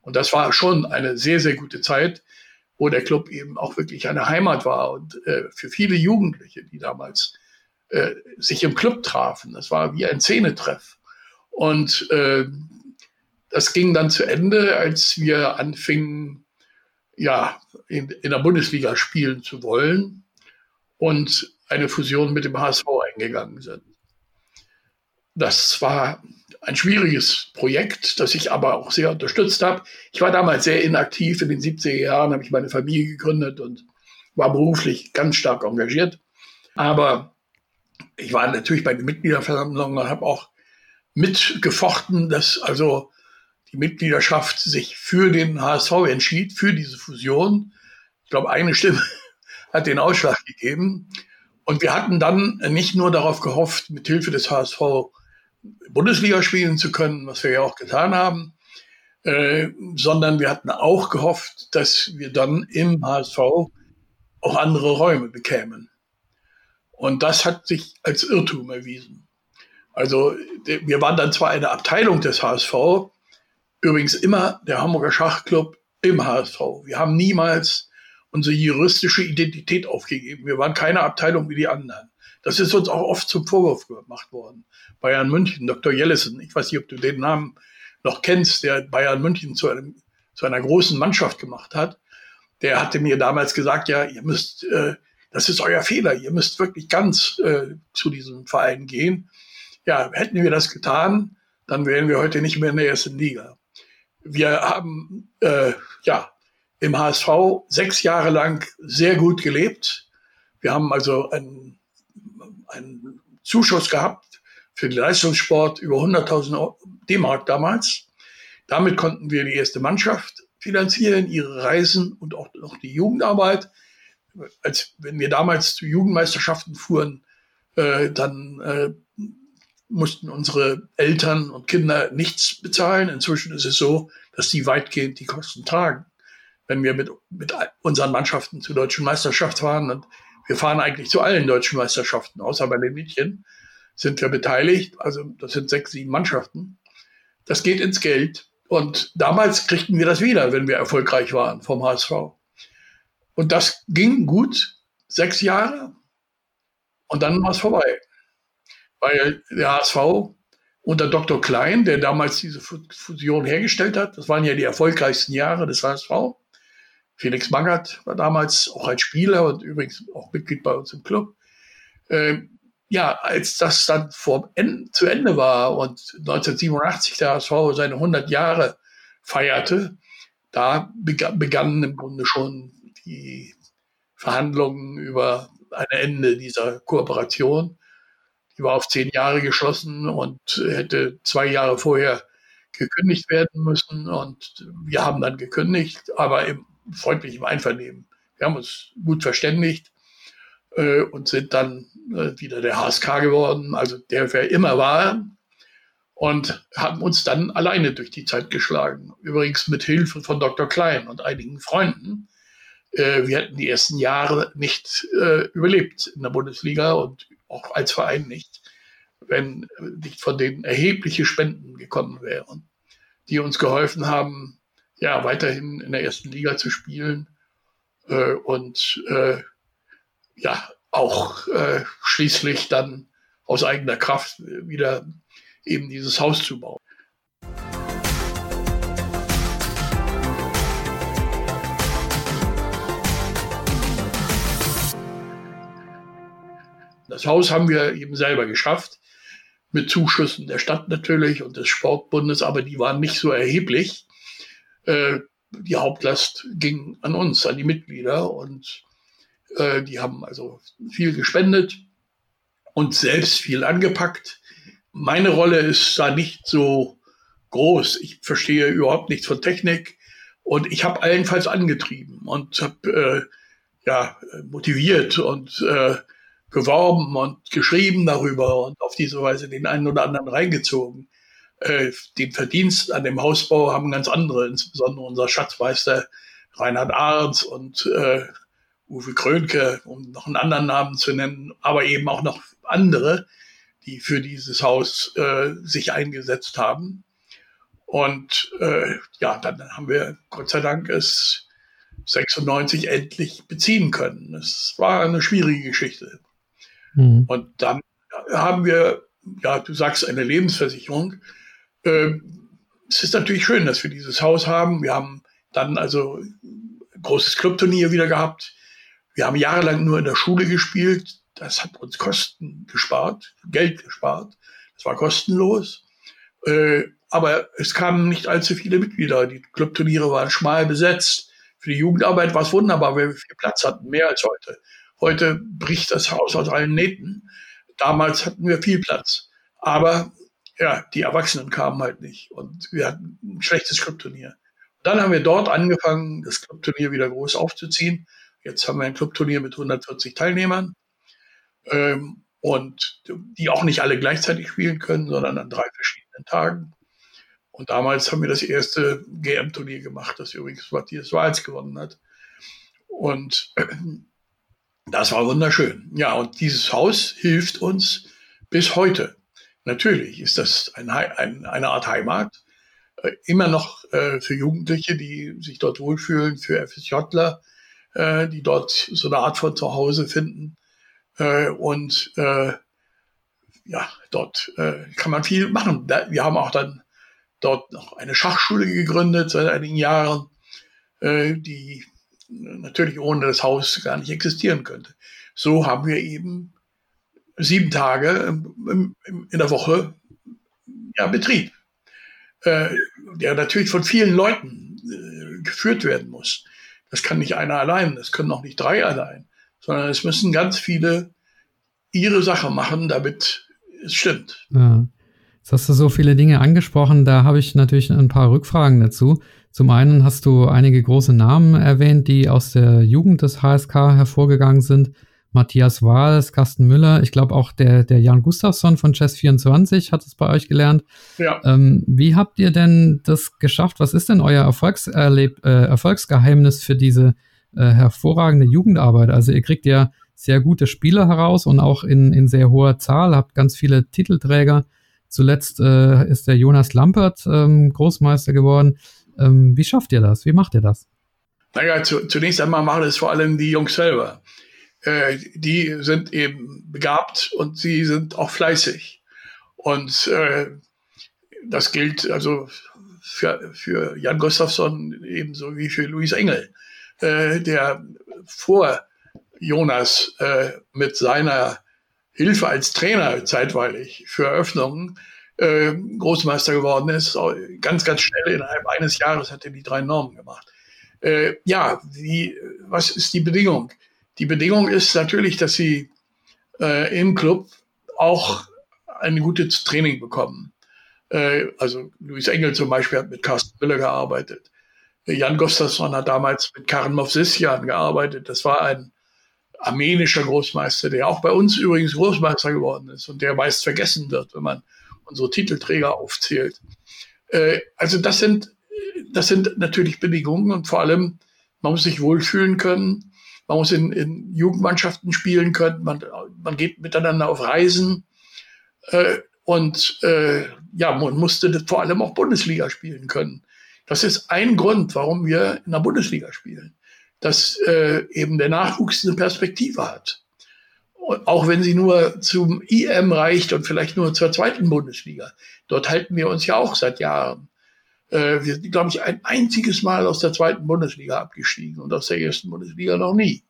Und das war schon eine sehr, sehr gute Zeit, wo der Club eben auch wirklich eine Heimat war und äh, für viele Jugendliche, die damals äh, sich im Club trafen. Das war wie ein Szenetreff. Und äh, das ging dann zu Ende, als wir anfingen, ja, in, in der Bundesliga spielen zu wollen und eine Fusion mit dem HSV eingegangen sind. Das war ein schwieriges Projekt, das ich aber auch sehr unterstützt habe. Ich war damals sehr inaktiv. In den 70er Jahren habe ich meine Familie gegründet und war beruflich ganz stark engagiert. Aber ich war natürlich bei den Mitgliederversammlungen und habe auch mitgefochten, dass also die Mitgliedschaft sich für den HSV entschied, für diese Fusion. Ich glaube, eine Stimme hat den Ausschlag gegeben. Und wir hatten dann nicht nur darauf gehofft, mit Hilfe des HSV Bundesliga spielen zu können, was wir ja auch getan haben, äh, sondern wir hatten auch gehofft, dass wir dann im HSV auch andere Räume bekämen. Und das hat sich als Irrtum erwiesen. Also wir waren dann zwar eine Abteilung des HSV, übrigens immer der Hamburger Schachclub im HSV. Wir haben niemals unsere juristische Identität aufgegeben. Wir waren keine Abteilung wie die anderen. Das ist uns auch oft zum Vorwurf gemacht worden. Bayern München, Dr. Jellison, ich weiß nicht, ob du den Namen noch kennst, der Bayern München zu, einem, zu einer großen Mannschaft gemacht hat, der hatte mir damals gesagt, ja, ihr müsst, äh, das ist euer Fehler, ihr müsst wirklich ganz äh, zu diesem Verein gehen. Ja, hätten wir das getan, dann wären wir heute nicht mehr in der ersten Liga. Wir haben äh, ja im HSV sechs Jahre lang sehr gut gelebt. Wir haben also einen, einen Zuschuss gehabt für den Leistungssport über 100.000 D-Mark damals. Damit konnten wir die erste Mannschaft finanzieren, ihre Reisen und auch noch die Jugendarbeit. Als wenn wir damals zu Jugendmeisterschaften fuhren, äh, dann äh, mussten unsere Eltern und Kinder nichts bezahlen. Inzwischen ist es so, dass die weitgehend die Kosten tragen. Wenn wir mit, mit unseren Mannschaften zur deutschen Meisterschaft fahren und wir fahren eigentlich zu allen deutschen Meisterschaften, außer bei den Mädchen, sind wir beteiligt. Also das sind sechs, sieben Mannschaften. Das geht ins Geld. Und damals kriegten wir das wieder, wenn wir erfolgreich waren vom HSV. Und das ging gut, sechs Jahre. Und dann war es vorbei. Weil der HSV unter Dr. Klein, der damals diese Fusion hergestellt hat, das waren ja die erfolgreichsten Jahre des HSV. Felix Magath war damals auch als Spieler und übrigens auch Mitglied bei uns im Club. Ähm, ja, als das dann vor Ende, zu Ende war und 1987 der HSV seine 100 Jahre feierte, da begannen im Grunde schon die Verhandlungen über ein Ende dieser Kooperation. Die war auf zehn Jahre geschlossen und hätte zwei Jahre vorher gekündigt werden müssen. Und wir haben dann gekündigt, aber im freundlichen Einvernehmen. Wir haben uns gut verständigt äh, und sind dann äh, wieder der HSK geworden, also der wir immer waren und haben uns dann alleine durch die Zeit geschlagen. Übrigens mit Hilfe von Dr. Klein und einigen Freunden. Äh, wir hätten die ersten Jahre nicht äh, überlebt in der Bundesliga und auch als Verein nicht, wenn nicht von denen erhebliche Spenden gekommen wären, die uns geholfen haben, ja, weiterhin in der ersten Liga zu spielen äh, und äh, ja, auch äh, schließlich dann aus eigener Kraft wieder eben dieses Haus zu bauen. Das Haus haben wir eben selber geschafft, mit Zuschüssen der Stadt natürlich und des Sportbundes, aber die waren nicht so erheblich. Äh, die Hauptlast ging an uns, an die Mitglieder und äh, die haben also viel gespendet und selbst viel angepackt. Meine Rolle ist da nicht so groß. Ich verstehe überhaupt nichts von Technik und ich habe allenfalls angetrieben und habe äh, ja motiviert und äh, geworben und geschrieben darüber und auf diese Weise den einen oder anderen reingezogen. Äh, den Verdienst an dem Hausbau haben ganz andere, insbesondere unser Schatzmeister Reinhard Ahrens und äh, Uwe Krönke, um noch einen anderen Namen zu nennen, aber eben auch noch andere, die für dieses Haus äh, sich eingesetzt haben. Und äh, ja, dann haben wir Gott sei Dank es 96 endlich beziehen können. Es war eine schwierige Geschichte. Mhm. Und dann haben wir, ja, du sagst eine Lebensversicherung. Ähm, es ist natürlich schön, dass wir dieses Haus haben. Wir haben dann also ein großes Clubturnier wieder gehabt. Wir haben jahrelang nur in der Schule gespielt. Das hat uns Kosten gespart, Geld gespart. Das war kostenlos. Äh, aber es kamen nicht allzu viele Mitglieder. Die Clubturniere waren schmal besetzt. Für die Jugendarbeit war es wunderbar, weil wir viel Platz hatten, mehr als heute. Heute bricht das Haus aus allen Nähten. Damals hatten wir viel Platz. Aber ja, die Erwachsenen kamen halt nicht und wir hatten ein schlechtes Clubturnier. Dann haben wir dort angefangen, das Clubturnier wieder groß aufzuziehen. Jetzt haben wir ein Clubturnier mit 140 Teilnehmern ähm, und die auch nicht alle gleichzeitig spielen können, sondern an drei verschiedenen Tagen. Und damals haben wir das erste GM-Turnier gemacht, das übrigens Matthias Wals gewonnen hat. Und das war wunderschön. Ja, und dieses Haus hilft uns bis heute. Natürlich ist das ein, ein, eine Art Heimat, äh, immer noch äh, für Jugendliche, die sich dort wohlfühlen, für FSJler, äh, die dort so eine Art von Zuhause finden. Äh, und äh, ja, dort kann man viel machen. Wir haben auch dann dort noch eine Schachschule gegründet seit einigen Jahren, die natürlich ohne das Haus gar nicht existieren könnte. So haben wir eben sieben Tage in der Woche ja, Betrieb, äh, der natürlich von vielen Leuten äh, geführt werden muss. Das kann nicht einer allein, das können auch nicht drei allein, sondern es müssen ganz viele ihre Sache machen, damit es stimmt. Ja. Jetzt hast du so viele Dinge angesprochen, da habe ich natürlich ein paar Rückfragen dazu. Zum einen hast du einige große Namen erwähnt, die aus der Jugend des HSK hervorgegangen sind. Matthias Wahls, Carsten Müller, ich glaube auch der, der Jan Gustafsson von Chess24 hat es bei euch gelernt. Ja. Ähm, wie habt ihr denn das geschafft? Was ist denn euer Erfolgserleb äh, Erfolgsgeheimnis für diese äh, hervorragende Jugendarbeit? Also ihr kriegt ja sehr gute Spieler heraus und auch in, in sehr hoher Zahl, habt ganz viele Titelträger. Zuletzt äh, ist der Jonas Lampert ähm, Großmeister geworden. Ähm, wie schafft ihr das? Wie macht ihr das? Naja, zu, zunächst einmal machen es vor allem die Jungs selber. Äh, die sind eben begabt und sie sind auch fleißig. Und äh, das gilt also für, für Jan Gustafsson ebenso wie für Luis Engel, äh, der vor Jonas äh, mit seiner Hilfe als Trainer zeitweilig für Eröffnungen äh, Großmeister geworden ist. Ganz, ganz schnell innerhalb eines Jahres hat er die drei Normen gemacht. Äh, ja, wie, was ist die Bedingung? Die Bedingung ist natürlich, dass sie äh, im Club auch ein gutes Training bekommen. Äh, also Luis Engel zum Beispiel hat mit Carsten Müller gearbeitet. Jan Gustafsson hat damals mit Karen Movsisjan gearbeitet. Das war ein armenischer Großmeister, der auch bei uns übrigens Großmeister geworden ist und der meist vergessen wird, wenn man unsere Titelträger aufzählt. Äh, also das sind, das sind natürlich Bedingungen und vor allem, man muss sich wohlfühlen können man muss in, in Jugendmannschaften spielen können, man, man geht miteinander auf Reisen äh, und äh, ja, man musste vor allem auch Bundesliga spielen können. Das ist ein Grund, warum wir in der Bundesliga spielen, dass äh, eben der Nachwuchs eine Perspektive hat. Auch wenn sie nur zum IM reicht und vielleicht nur zur zweiten Bundesliga. Dort halten wir uns ja auch seit Jahren. Äh, wir sind, glaube ich, ein einziges Mal aus der zweiten Bundesliga abgestiegen und aus der ersten Bundesliga noch nie.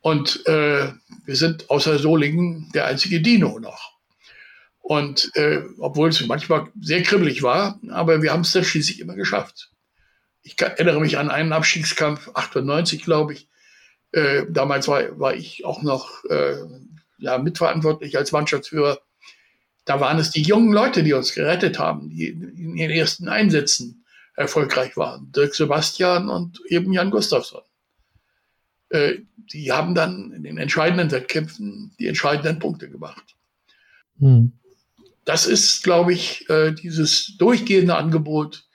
Und äh, wir sind außer Solingen der einzige Dino noch. Und äh, obwohl es manchmal sehr kribbelig war, aber wir haben es dann schließlich immer geschafft. Ich erinnere mich an einen Abstiegskampf, 98 glaube ich. Äh, damals war, war ich auch noch äh, ja, mitverantwortlich als Mannschaftsführer da waren es die jungen Leute, die uns gerettet haben, die in ihren ersten Einsätzen erfolgreich waren. Dirk Sebastian und eben Jan Gustafsson. Äh, die haben dann in den entscheidenden Wettkämpfen die entscheidenden Punkte gemacht. Hm. Das ist, glaube ich, äh, dieses durchgehende Angebot,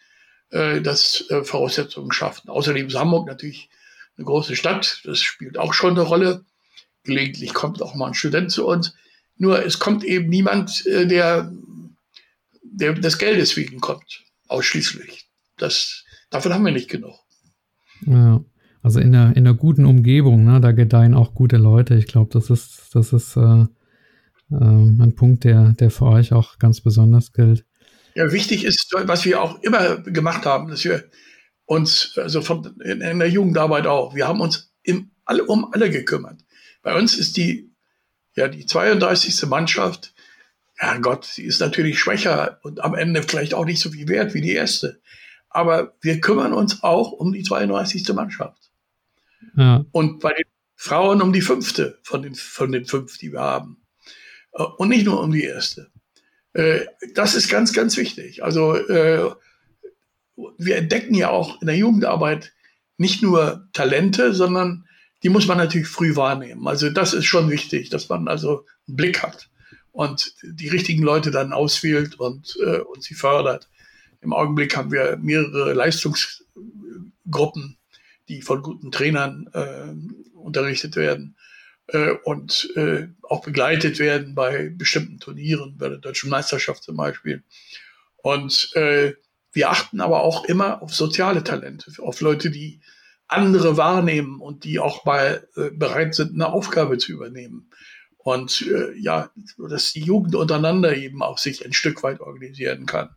äh, das Voraussetzungen schafft. Außerdem ist Hamburg natürlich eine große Stadt. Das spielt auch schon eine Rolle. Gelegentlich kommt auch mal ein Student zu uns. Nur es kommt eben niemand, äh, der, der des Geldes wegen kommt, ausschließlich. Das, davon haben wir nicht genug. Ja, also in der, in der guten Umgebung, ne, da gedeihen auch gute Leute. Ich glaube, das ist, das ist äh, äh, ein Punkt, der, der für euch auch ganz besonders gilt. Ja, wichtig ist, was wir auch immer gemacht haben, dass wir uns, also von, in, in der Jugendarbeit auch, wir haben uns im, alle, um alle gekümmert. Bei uns ist die ja, die 32. Mannschaft, ja Gott, sie ist natürlich schwächer und am Ende vielleicht auch nicht so viel wert wie die erste. Aber wir kümmern uns auch um die 32. Mannschaft. Ja. Und bei den Frauen um die fünfte von den, von den fünf, die wir haben. Äh, und nicht nur um die erste. Äh, das ist ganz, ganz wichtig. Also äh, wir entdecken ja auch in der Jugendarbeit nicht nur Talente, sondern die muss man natürlich früh wahrnehmen. Also das ist schon wichtig, dass man also einen Blick hat und die richtigen Leute dann auswählt und, äh, und sie fördert. Im Augenblick haben wir mehrere Leistungsgruppen, die von guten Trainern äh, unterrichtet werden äh, und äh, auch begleitet werden bei bestimmten Turnieren, bei der deutschen Meisterschaft zum Beispiel. Und äh, wir achten aber auch immer auf soziale Talente, auf Leute, die andere wahrnehmen und die auch mal äh, bereit sind, eine Aufgabe zu übernehmen. Und äh, ja, dass die Jugend untereinander eben auch sich ein Stück weit organisieren kann.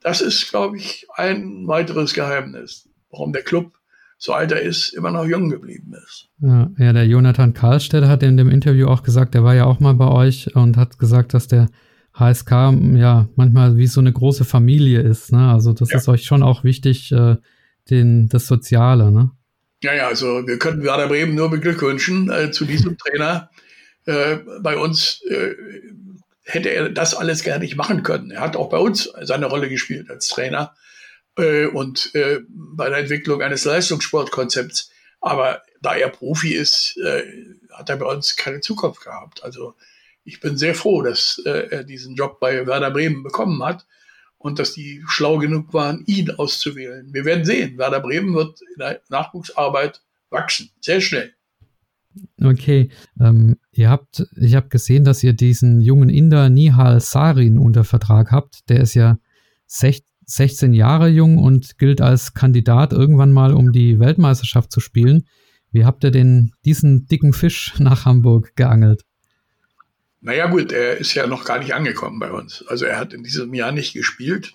das ist, glaube ich, ein weiteres Geheimnis, warum der Club so alt er ist, immer noch jung geblieben ist. Ja, ja, der Jonathan Karlstedt hat in dem Interview auch gesagt, der war ja auch mal bei euch und hat gesagt, dass der HSK ja manchmal wie so eine große Familie ist. Ne? Also das ja. ist euch schon auch wichtig, äh, den, das Soziale. Ne? Ja, ja, also wir könnten Werder Bremen nur beglückwünschen äh, zu diesem Trainer. Äh, bei uns äh, hätte er das alles gar nicht machen können. Er hat auch bei uns seine Rolle gespielt als Trainer äh, und äh, bei der Entwicklung eines Leistungssportkonzepts. Aber da er Profi ist, äh, hat er bei uns keine Zukunft gehabt. Also ich bin sehr froh, dass er diesen Job bei Werder Bremen bekommen hat und dass die schlau genug waren, ihn auszuwählen. Wir werden sehen, Werder Bremen wird in der Nachwuchsarbeit wachsen, sehr schnell. Okay, ähm, ihr habt, ich habe gesehen, dass ihr diesen jungen Inder Nihal Sarin unter Vertrag habt. Der ist ja 16 16 Jahre jung und gilt als Kandidat irgendwann mal, um die Weltmeisterschaft zu spielen. Wie habt ihr denn diesen dicken Fisch nach Hamburg geangelt? Naja gut, er ist ja noch gar nicht angekommen bei uns. Also er hat in diesem Jahr nicht gespielt.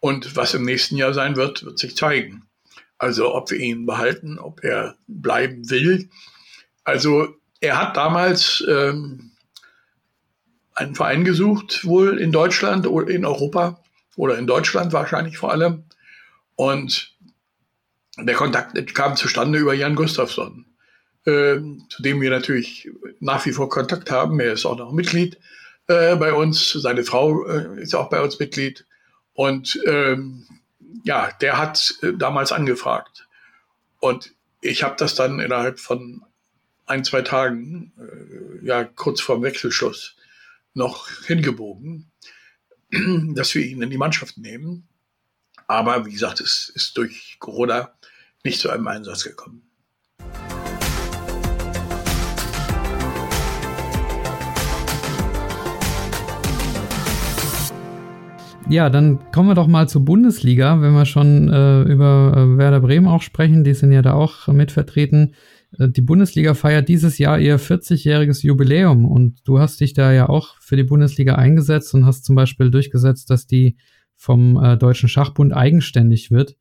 Und was im nächsten Jahr sein wird, wird sich zeigen. Also ob wir ihn behalten, ob er bleiben will. Also er hat damals ähm, einen Verein gesucht, wohl in Deutschland oder in Europa, oder in Deutschland wahrscheinlich vor allem. Und der Kontakt kam zustande über Jan Gustafsson, äh, zu dem wir natürlich nach wie vor Kontakt haben. Er ist auch noch Mitglied äh, bei uns. Seine Frau äh, ist auch bei uns Mitglied. Und ähm, ja, der hat äh, damals angefragt. Und ich habe das dann innerhalb von ein, zwei Tagen, äh, ja, kurz vorm Wechselschluss, noch hingebogen. dass wir ihn in die Mannschaft nehmen. Aber wie gesagt, es ist durch Corona nicht zu einem Einsatz gekommen. Ja, dann kommen wir doch mal zur Bundesliga, wenn wir schon äh, über äh, Werder Bremen auch sprechen. Die sind ja da auch mit vertreten. Äh, die Bundesliga feiert dieses Jahr ihr 40-jähriges Jubiläum und du hast dich da ja auch für die Bundesliga eingesetzt und hast zum Beispiel durchgesetzt, dass die vom äh, Deutschen Schachbund eigenständig wird.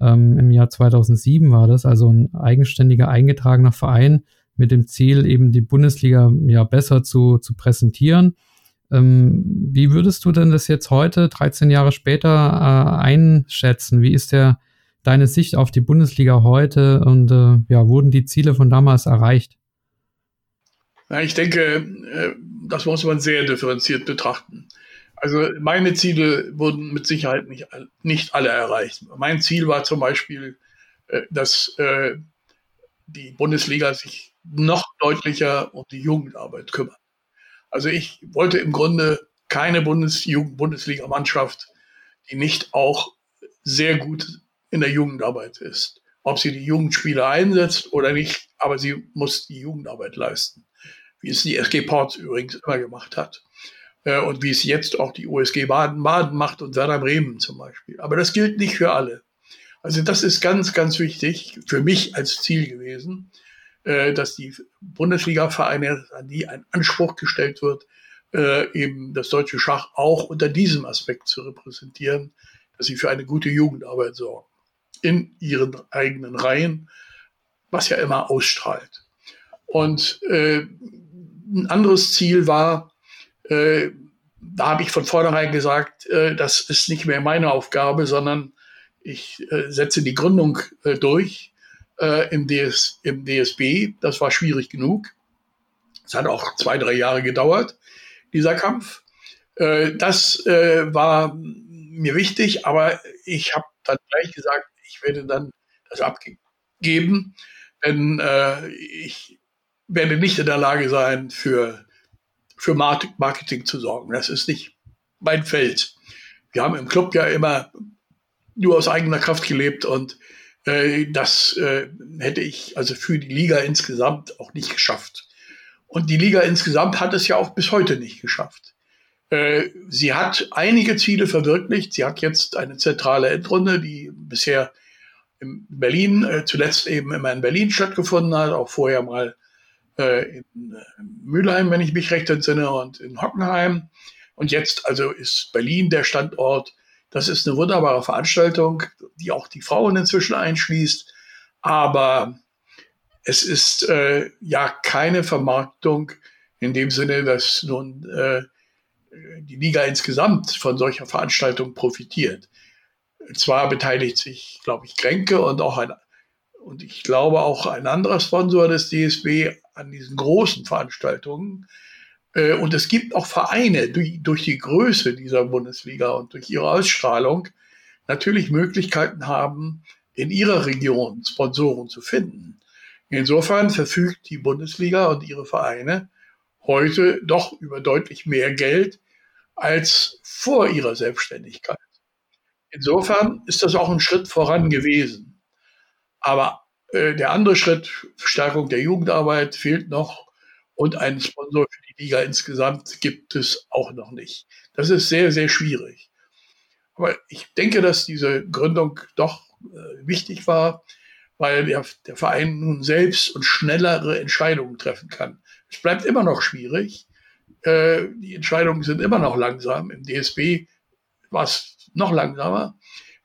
Ähm, Im Jahr 2007 war das, also ein eigenständiger, eingetragener Verein mit dem Ziel, eben die Bundesliga ja besser zu, zu präsentieren. Ähm, wie würdest du denn das jetzt heute, 13 Jahre später, äh, einschätzen? Wie ist der deine Sicht auf die Bundesliga heute und äh, ja, wurden die Ziele von damals erreicht? Ja, ich denke, äh, das muss man sehr differenziert betrachten. Also meine Ziele wurden mit Sicherheit nicht, nicht alle erreicht. Mein Ziel war zum Beispiel, äh, dass äh, die Bundesliga sich noch deutlicher um die Jugendarbeit kümmert. Also ich wollte im Grunde keine Bundes Bundesliga-Mannschaft, die nicht auch sehr gut in der Jugendarbeit ist. Ob sie die Jugendspieler einsetzt oder nicht, aber sie muss die Jugendarbeit leisten. Wie es die SG Ports übrigens immer gemacht hat. Äh, und wie es jetzt auch die USG Baden-Baden macht und Werder Bremen zum Beispiel. Aber das gilt nicht für alle. Also das ist ganz, ganz wichtig für mich als Ziel gewesen, dass die Bundesliga-Vereine, an die ein Anspruch gestellt wird, äh, eben das deutsche Schach auch unter diesem Aspekt zu repräsentieren, dass sie für eine gute Jugendarbeit sorgen in ihren eigenen Reihen, was ja immer ausstrahlt. Und äh, ein anderes Ziel war, äh, da habe ich von vornherein gesagt, äh, das ist nicht mehr meine Aufgabe, sondern ich äh, setze die Gründung äh, durch äh, im, DS, im DSB. Das war schwierig genug. Es hat auch zwei, drei Jahre gedauert, dieser Kampf. Äh, das äh, war mir wichtig, aber ich habe dann gleich gesagt, ich werde dann das abgeben, denn äh, ich werde nicht in der Lage sein, für, für Marketing zu sorgen. Das ist nicht mein Feld. Wir haben im Club ja immer nur aus eigener Kraft gelebt und das äh, hätte ich also für die Liga insgesamt auch nicht geschafft. Und die Liga insgesamt hat es ja auch bis heute nicht geschafft. Äh, sie hat einige Ziele verwirklicht. Sie hat jetzt eine zentrale Endrunde, die bisher in Berlin, äh, zuletzt eben immer in Berlin stattgefunden hat, auch vorher mal äh, in äh, Mülheim, wenn ich mich recht entsinne, und in Hockenheim. Und jetzt also ist Berlin der Standort, Das ist eine wunderbare Veranstaltung, die auch die Frauen inzwischen einschließt. Aber es ist äh, ja keine Vermarktung in dem Sinne, dass nun äh, die Liga insgesamt von solcher Veranstaltung profitiert. Zwar beteiligt sich, glaube ich, Kränke und auch ein, und ich glaube auch ein anderer Sponsor des DSB an diesen großen Veranstaltungen. Äh, und es gibt auch Vereine, die durch die Größe dieser Bundesliga und durch ihre Ausstrahlung natürlich Möglichkeiten haben, in ihrer Region Sponsoren zu finden. Insofern verfügt die Bundesliga und ihre Vereine heute doch über deutlich mehr Geld als vor ihrer Selbstständigkeit. Insofern ist das auch ein Schritt voran gewesen. Aber äh, der andere Schritt, Stärkung der Jugendarbeit, fehlt noch und einen Sponsor für die Liga insgesamt gibt es auch noch nicht. Das ist sehr, sehr schwierig. Aber ich denke, dass diese Gründung doch äh, wichtig war weil der, der Verein nun selbst und schnellere Entscheidungen treffen kann. Es bleibt immer noch schwierig. Äh, die Entscheidungen sind immer noch langsam. Im DSB war es noch langsamer,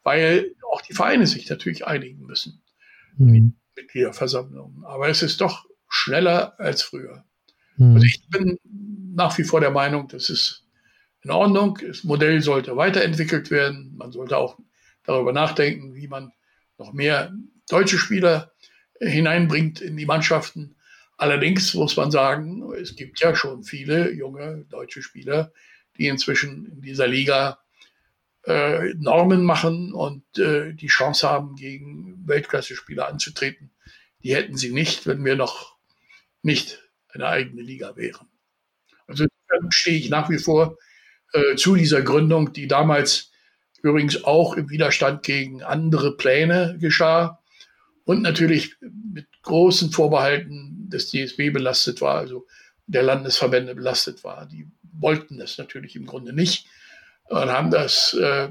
weil auch die Vereine sich natürlich einigen müssen. Mhm. Mitgliederversammlungen. Aber es ist doch schneller als früher. Mhm. Also ich bin nach wie vor der Meinung, das ist in Ordnung. Das Modell sollte weiterentwickelt werden. Man sollte auch darüber nachdenken, wie man noch mehr deutsche Spieler hineinbringt in die Mannschaften. Allerdings muss man sagen, es gibt ja schon viele junge deutsche Spieler, die inzwischen in dieser Liga äh, Normen machen und äh, die Chance haben, gegen Weltklasse-Spieler anzutreten. Die hätten sie nicht, wenn wir noch nicht eine eigene Liga wären. Also stehe ich nach wie vor äh, zu dieser Gründung, die damals übrigens auch im Widerstand gegen andere Pläne geschah und natürlich mit großen Vorbehalten des DSB belastet war, also der Landesverbände belastet war. Die wollten das natürlich im Grunde nicht und haben das, äh,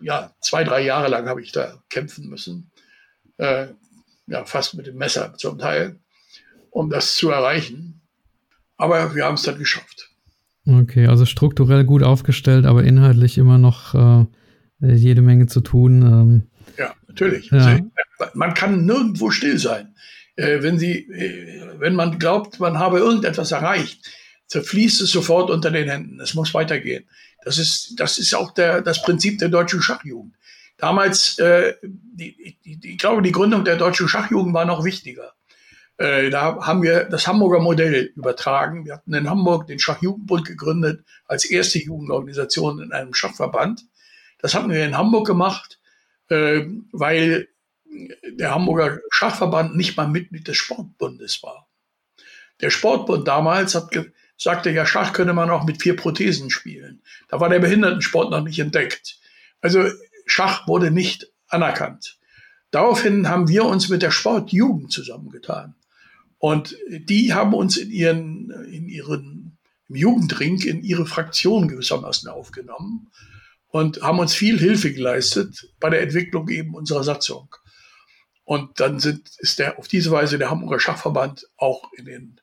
ja, zwei, drei Jahre lang habe ich da kämpfen müssen, äh, ja, fast mit dem Messer zum Teil, um das zu erreichen. Aber wir haben es dann geschafft. Okay, also strukturell gut aufgestellt, aber inhaltlich immer noch äh, jede Menge zu tun. Ähm. Ja, natürlich. Ja. Also, man kann nirgendwo still sein. Äh, wenn, sie, äh, wenn man glaubt, man habe irgendetwas erreicht, zerfließt es sofort unter den Händen. Es muss weitergehen. Das ist, das ist auch der, das Prinzip der deutschen Schachjugend. Damals, äh, die, die, ich glaube, die Gründung der deutschen Schachjugend war noch wichtiger. Äh, da haben wir das Hamburger Modell übertragen. Wir hatten in Hamburg den Schachjugendbund gegründet als erste Jugendorganisation in einem Schachverband. Das haben wir in Hamburg gemacht, äh, weil der Hamburger Schachverband nicht mal Mitglied des Sportbundes war. Der Sportbund damals hat sagte, ja, Schach könne man auch mit vier Prothesen spielen. Da war der Behindertensport noch nicht entdeckt. Also Schach wurde nicht anerkannt. Daraufhin haben wir uns mit der Sportjugend zusammengetan. Und die haben uns in ihren, in ihren im Jugendring in ihre Fraktion gewissermaßen aufgenommen und haben uns viel Hilfe geleistet bei der Entwicklung eben unserer Satzung. Und dann sind, ist der auf diese Weise der Hamburger Schachverband auch in den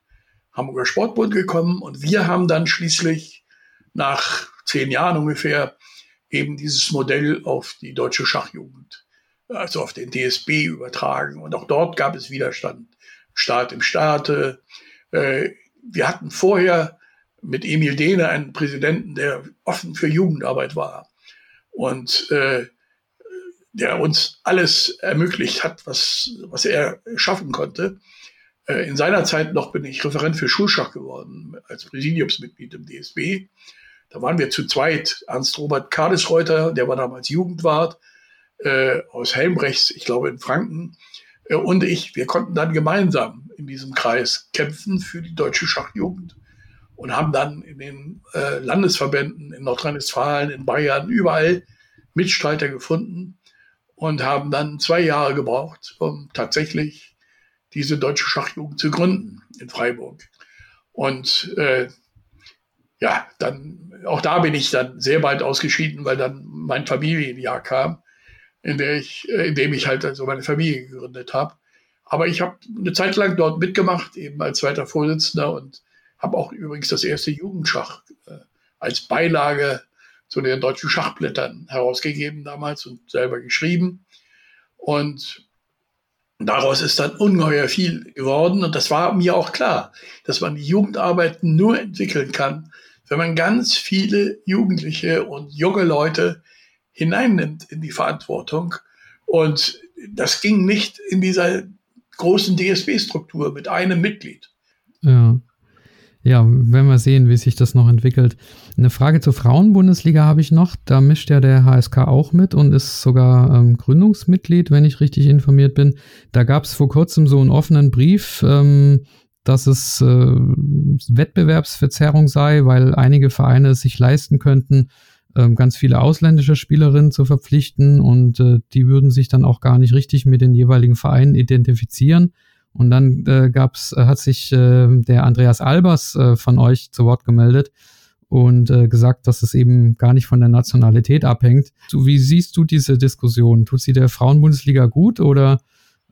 Hamburger Sportbund gekommen. Und wir haben dann schließlich nach zehn Jahren ungefähr eben dieses Modell auf die deutsche Schachjugend, also auf den DSB übertragen. Und auch dort gab es Widerstand. Staat im Staate. Äh, wir hatten vorher mit Emil Dehne einen Präsidenten, der offen für Jugendarbeit war. Und äh, der uns alles ermöglicht hat, was, was er schaffen konnte. Äh, in seiner Zeit noch bin ich Referent für Schulschach geworden, als Präsidiumsmitglied im DSB. Da waren wir zu zweit. Ernst Robert Kadesreuter, der war damals Jugendwart äh, aus Helmbrechts, ich glaube in Franken, und ich. Wir konnten dann gemeinsam in diesem Kreis kämpfen für die deutsche Schachjugend und haben dann in den äh, Landesverbänden in Nordrhein-Westfalen, in Bayern, überall Mitstreiter gefunden und haben dann zwei Jahre gebraucht, um tatsächlich diese deutsche Schachjugend zu gründen in Freiburg. Und äh, ja, dann auch da bin ich dann sehr bald ausgeschieden, weil dann mein Familienjahr kam, in, der ich, äh, in dem ich halt also meine Familie gegründet habe. Aber ich habe eine Zeit lang dort mitgemacht, eben als zweiter Vorsitzender und habe auch übrigens das erste Jugendschach äh, als Beilage zu den deutschen Schachblättern herausgegeben damals und selber geschrieben. Und daraus ist dann ungeheuer viel geworden. Und das war mir auch klar, dass man die Jugendarbeit nur entwickeln kann, wenn man ganz viele Jugendliche und junge Leute hineinnimmt in die Verantwortung. Und das ging nicht in dieser großen DSB-Struktur mit einem Mitglied. Ja. Ja, werden wir sehen, wie sich das noch entwickelt. Eine Frage zur Frauenbundesliga habe ich noch. Da mischt ja der HSK auch mit und ist sogar ähm, Gründungsmitglied, wenn ich richtig informiert bin. Da gab es vor kurzem so einen offenen Brief, ähm, dass es äh, Wettbewerbsverzerrung sei, weil einige Vereine es sich leisten könnten, ganz viele ausländische Spielerinnen zu verpflichten und äh, die würden sich dann auch gar nicht richtig mit den jeweiligen Vereinen identifizieren. Und dann äh, gab's, äh, hat sich äh, der Andreas Albers äh, von euch zu Wort gemeldet und gesagt, dass es eben gar nicht von der Nationalität abhängt. So, wie siehst du diese Diskussion? Tut sie der Frauenbundesliga gut oder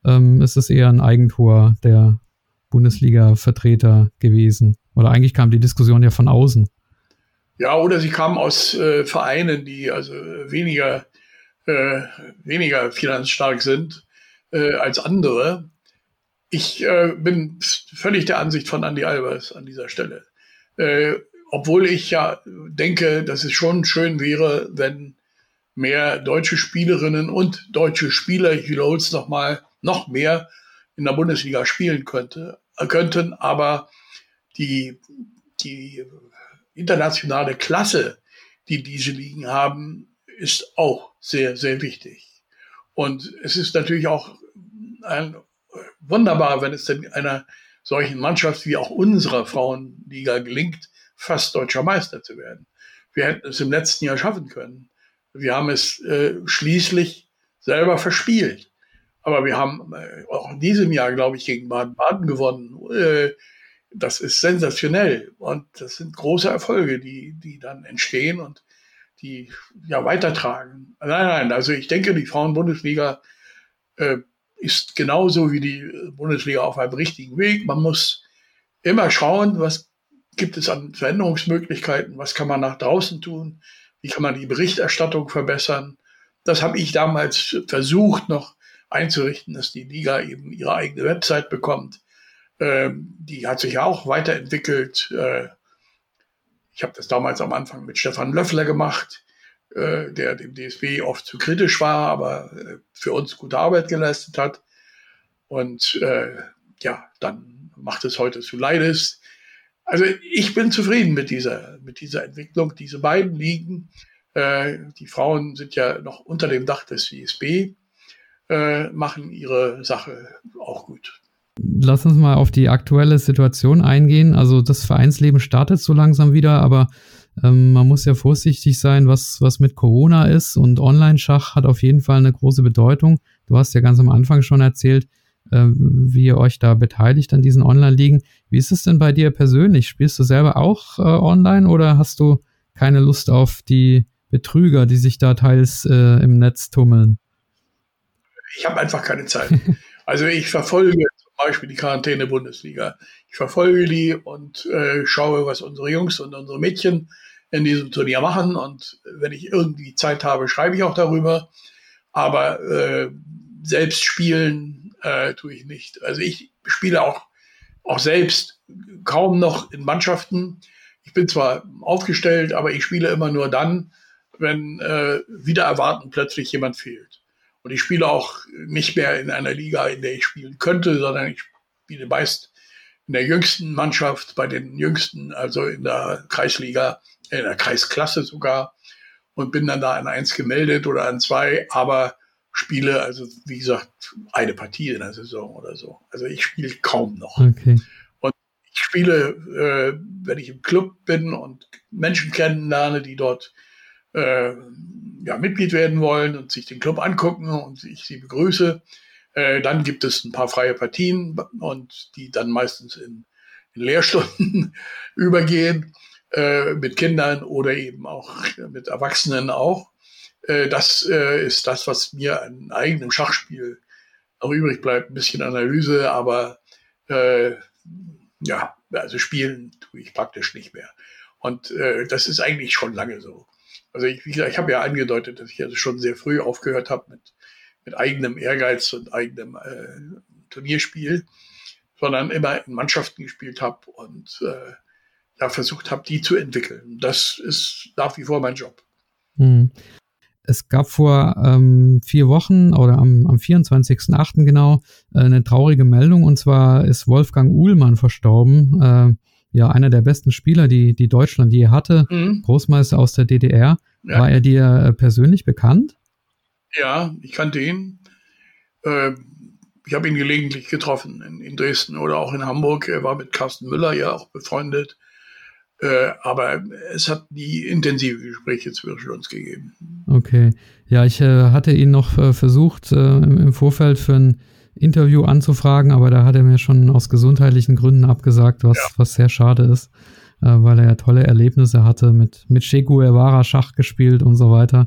ähm, ist es eher ein Eigentor der Bundesliga-Vertreter gewesen? Oder eigentlich kam die Diskussion ja von außen. Ja, oder sie kam aus äh, Vereinen, die also weniger, äh, weniger finanzstark sind äh, als andere. Ich äh, bin völlig der Ansicht von Andy Albers an dieser Stelle. Äh, obwohl ich ja denke, dass es schon schön wäre, wenn mehr deutsche Spielerinnen und deutsche Spieler, ich wiederhole es nochmal, noch mehr in der Bundesliga spielen könnte, könnten. Aber die, die internationale Klasse, die diese Ligen haben, ist auch sehr, sehr wichtig. Und es ist natürlich auch ein wunderbar, wenn es denn einer solchen Mannschaft wie auch unserer Frauenliga gelingt, fast deutscher Meister zu werden. Wir hätten es im letzten Jahr schaffen können. Wir haben es äh, schließlich selber verspielt. Aber wir haben äh, auch in diesem Jahr, glaube ich, gegen Baden-Baden gewonnen. Äh, das ist sensationell. Und das sind große Erfolge, die, die dann entstehen und die ja weitertragen. Nein, nein, also ich denke, die Frauenbundesliga äh, ist genauso wie die Bundesliga auf einem richtigen Weg. Man muss immer schauen, was gibt es an Veränderungsmöglichkeiten, was kann man nach draußen tun, wie kann man die Berichterstattung verbessern. Das habe ich damals versucht noch einzurichten, dass die Liga eben ihre eigene Website bekommt. Ähm, die hat sich ja auch weiterentwickelt. Äh, ich habe das damals am Anfang mit Stefan Löffler gemacht äh, der dem DSB oft zu kritisch war, aber äh, für uns gute Arbeit geleistet hat. Und äh, ja, dann macht es heute zu Leides. Also ich bin zufrieden mit dieser, mit dieser Entwicklung. Diese beiden Ligen, äh, die Frauen sind ja noch unter dem Dach des DSB, äh, machen ihre Sache auch gut. Lass uns mal auf die aktuelle Situation eingehen. Also das Vereinsleben startet so langsam wieder, aber ähm, man muss ja vorsichtig sein, was, was mit Corona ist und Online-Schach hat auf jeden Fall eine große Bedeutung. Du hast ja ganz am Anfang schon erzählt, äh, wie ihr euch da beteiligt an diesen Online-Ligen. Wie ist es denn bei dir persönlich? Spielst du selber auch äh, online oder hast du keine Lust auf die Betrüger, die sich da teils äh, im Netz tummeln? Ich habe einfach keine Zeit. Also ich verfolge Beispiel die Quarantäne-Bundesliga. Ich verfolge die und äh, schaue, was unsere Jungs und unsere Mädchen in diesem Turnier machen. Und wenn ich irgendwie Zeit habe, schreibe ich auch darüber. Aber äh, selbst spielen äh, tue ich nicht. Also ich spiele auch, auch selbst kaum noch in Mannschaften. Ich bin zwar aufgestellt, aber ich spiele immer nur dann, wenn äh, wieder erwarten plötzlich jemand fehlt. Und ich spiele auch nicht mehr in einer Liga, in der ich spielen könnte, sondern ich spiele meist in der jüngsten Mannschaft, bei den jüngsten, also in der Kreisliga in der Kreisklasse sogar und bin dann da an eins gemeldet oder an zwei, aber spiele also, wie gesagt, eine Partie in der Saison oder so. Also ich spiele kaum noch. Okay. Und ich spiele, äh, wenn ich im Club bin und Menschen kennenlerne, die dort äh, ja, Mitglied werden wollen und sich den Club angucken und ich sie begrüße, äh, dann gibt es ein paar freie Partien und die dann meistens in, in Lehrstunden übergehen äh, mit Kindern oder eben auch mit Erwachsenen auch. Äh, das äh, ist das, was mir an eigenem Schachspiel auch übrig bleibt. Ein bisschen Analyse, aber äh, ja, also spielen tue ich praktisch nicht mehr. Und äh, das ist eigentlich schon lange so. Also ich, wie ich habe ja angedeutet, dass ich also schon sehr früh aufgehört habe mit, mit eigenem Ehrgeiz und eigenem äh, Turnierspiel, sondern immer in Mannschaften gespielt habe und äh, ja, versucht habe, die zu entwickeln. Das ist nach wie vor mein Job. Hm. Es gab vor ähm, vier Wochen oder am, am 24.08. genau äh, eine traurige Meldung und zwar ist Wolfgang Uhlmann verstorben. Äh, ja, einer der besten Spieler, die, die Deutschland je hatte, mhm. Großmeister aus der DDR. Ja. War er dir äh, persönlich bekannt? Ja, ich kannte ihn. Äh, ich habe ihn gelegentlich getroffen in, in, Dresden oder auch in Hamburg. Er war mit Carsten Müller ja auch befreundet. Äh, aber es hat nie intensive Gespräche zwischen uns gegeben. Okay. Ja, ich äh, hatte ihn noch versucht, im, im, Vorfeld für ein Interview anzufragen, aber da hat er mir schon aus gesundheitlichen Gründen abgesagt, was, ja. was sehr schade ist, äh, weil er ja tolle Erlebnisse hatte, mit, mit Che Guevara Schach gespielt und so weiter.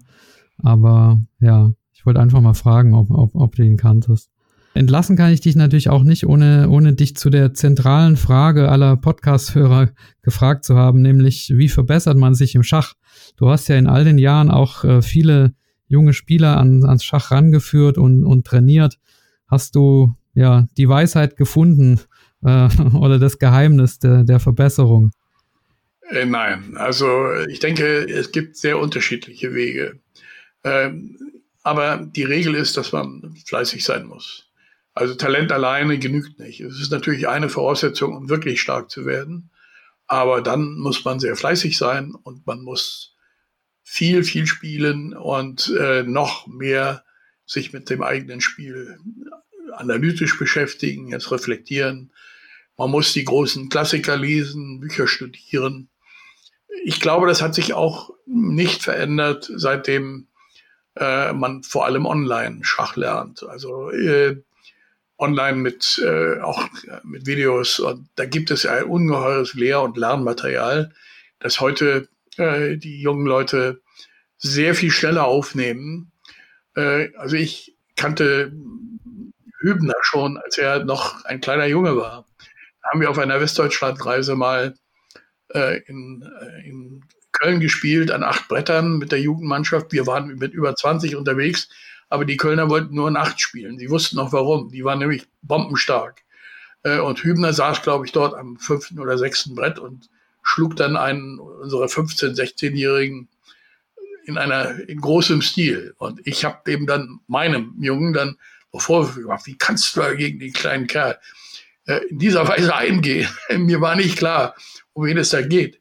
Aber ja, ich wollte einfach mal fragen, ob, ob, ob du ihn kanntest. Entlassen kann ich dich natürlich auch nicht, ohne, ohne dich zu der zentralen Frage aller Podcast-Hörer gefragt zu haben, nämlich wie verbessert man sich im Schach? Du hast ja in all den Jahren auch äh, viele junge Spieler an, ans Schach rangeführt und, und trainiert. Hast du ja die Weisheit gefunden äh, oder das Geheimnis der, der Verbesserung? Äh, nein, also ich denke, es gibt sehr unterschiedliche Wege. Ähm, aber die Regel ist, dass man fleißig sein muss. Also Talent alleine genügt nicht. Es ist natürlich eine Voraussetzung, um wirklich stark zu werden. Aber dann muss man sehr fleißig sein und man muss viel, viel spielen und äh, noch mehr sich mit dem eigenen Spiel analytisch beschäftigen, jetzt reflektieren. Man muss die großen Klassiker lesen, Bücher studieren. Ich glaube, das hat sich auch nicht verändert, seitdem äh, man vor allem online Schach lernt. Also äh, online mit äh, auch mit Videos und da gibt es ein ungeheures Lehr- und Lernmaterial, das heute äh, die jungen Leute sehr viel schneller aufnehmen. Äh, also ich kannte Hübner schon, als er noch ein kleiner Junge war. Haben wir auf einer Westdeutschlandreise mal äh, in, äh, in Köln gespielt an acht Brettern mit der Jugendmannschaft. Wir waren mit über 20 unterwegs aber die Kölner wollten nur Nacht spielen. Die wussten auch warum. Die waren nämlich bombenstark. Äh, und Hübner saß, glaube ich, dort am fünften oder sechsten Brett und schlug dann einen unserer 15-, 16-Jährigen in einer in großem Stil. Und ich habe eben dann meinem Jungen dann Vorwürfe gemacht, wie kannst du gegen den kleinen Kerl äh, in dieser Weise eingehen? Mir war nicht klar, um wen es da geht.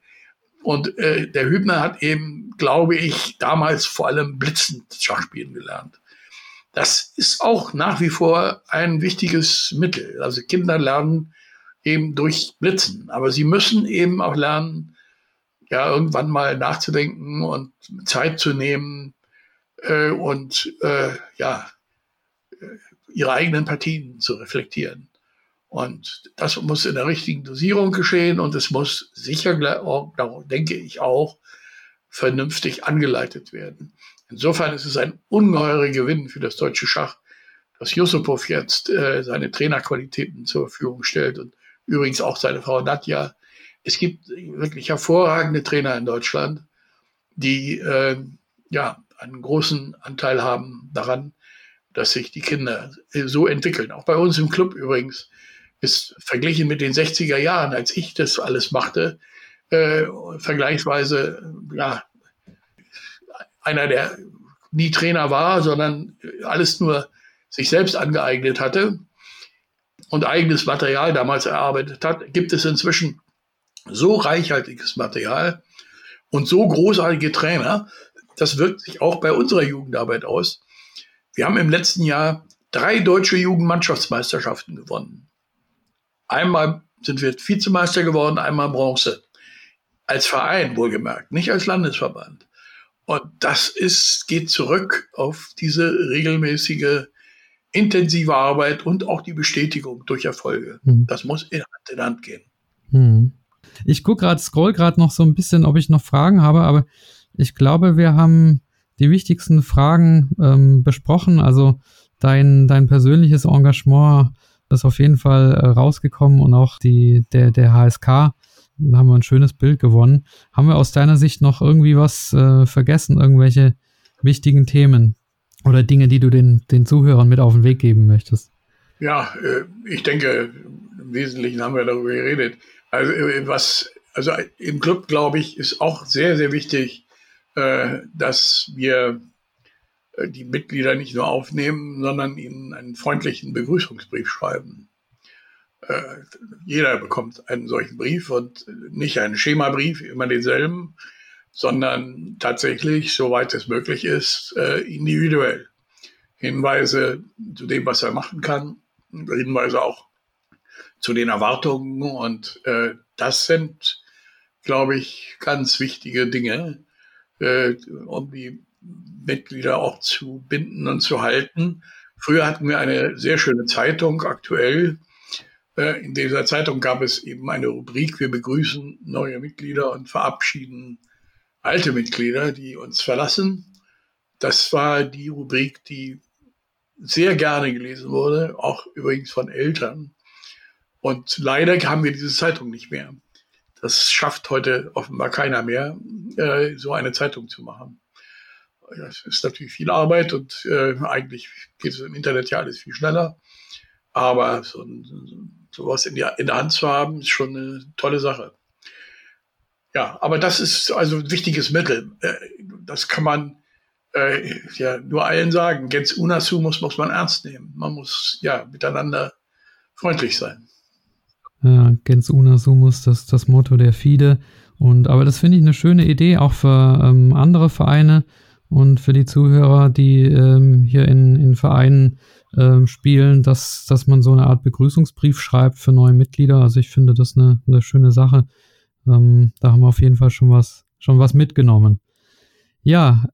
Und äh, der Hübner hat eben, glaube ich, damals vor allem blitzend Schachspielen gelernt. Das ist auch nach wie vor ein wichtiges Mittel. Also Kinder lernen eben durch Blitzen, aber sie müssen eben auch lernen, ja, irgendwann mal nachzudenken und Zeit zu nehmen äh, und äh, ja, ihre eigenen Partien zu reflektieren. Und das muss in der richtigen Dosierung geschehen und es muss sicher, denke ich auch, vernünftig angeleitet werden. Insofern ist es ein ungeheurer Gewinn für das deutsche Schach, dass Yusupov jetzt äh, seine Trainerqualitäten zur Verfügung stellt und übrigens auch seine Frau Nadja. Es gibt wirklich hervorragende Trainer in Deutschland, die äh, ja einen großen Anteil haben daran, dass sich die Kinder äh, so entwickeln. Auch bei uns im Club übrigens ist verglichen mit den 60er Jahren, als ich das alles machte, äh, vergleichsweise ja, einer, der nie Trainer war, sondern alles nur sich selbst angeeignet hatte und eigenes Material damals erarbeitet hat, gibt es inzwischen so reichhaltiges Material und so großartige Trainer, das wirkt sich auch bei unserer Jugendarbeit aus. Wir haben im letzten Jahr drei deutsche Jugendmannschaftsmeisterschaften gewonnen. Einmal sind wir Vizemeister geworden, einmal Bronze. Als Verein wohlgemerkt, nicht als Landesverband. Und das ist, geht zurück auf diese regelmäßige, intensive Arbeit und auch die Bestätigung durch Erfolge. Mhm. Das muss in Hand in Hand gehen. Mhm. Ich gucke gerade, scroll gerade noch so ein bisschen, ob ich noch Fragen habe, aber ich glaube, wir haben die wichtigsten Fragen ähm, besprochen. Also dein, dein persönliches Engagement ist auf jeden Fall äh, rausgekommen und auch die, der, der HSK haben wir ein schönes Bild gewonnen. Haben wir aus deiner Sicht noch irgendwie was äh, vergessen, irgendwelche wichtigen Themen oder Dinge, die du den, den Zuhörern mit auf den Weg geben möchtest? Ja, äh, ich denke, im Wesentlichen haben wir darüber geredet. Also äh, was, also im Club, glaube ich, ist auch sehr, sehr wichtig, dass wir die Mitglieder nicht nur aufnehmen, sondern ihnen einen freundlichen Begrüßungsbrief schreiben. Jeder bekommt einen solchen Brief und nicht einen Schemabrief, immer denselben, sondern tatsächlich, soweit es möglich ist, individuell. Hinweise zu dem, was er machen kann, Hinweise auch zu den Erwartungen. Und äh, das sind, glaube ich, ganz wichtige Dinge, äh, um die Mitglieder auch zu binden und zu halten. Früher hatten wir eine sehr schöne Zeitung, aktuell. Äh, in dieser Zeitung gab es eben eine Rubrik, wir begrüßen neue Mitglieder und verabschieden alte Mitglieder, die uns verlassen. Das war die Rubrik, die sehr gerne gelesen wurde, auch übrigens von Eltern. Und leider haben wir diese Zeitung nicht mehr. Das schafft heute offenbar keiner mehr, äh, so eine Zeitung zu machen. Das ist natürlich viel Arbeit und äh, eigentlich geht es im Internet ja alles viel schneller. Aber so, sowas in, die, in der Hand zu haben, ist schon eine tolle Sache. Ja, aber das ist also ein wichtiges Mittel. Äh, das kann man äh, ja nur allen sagen. Gens unasu muss, muss man ernst nehmen. Man muss ja miteinander freundlich sein. Ja, Gens una sumus, das das Motto der FIDE. Und aber das finde ich eine schöne Idee auch für ähm, andere Vereine und für die Zuhörer, die ähm, hier in, in Vereinen ähm, spielen, dass, dass man so eine Art Begrüßungsbrief schreibt für neue Mitglieder. Also ich finde das eine, eine schöne Sache. Ähm, da haben wir auf jeden Fall schon was, schon was mitgenommen. Ja,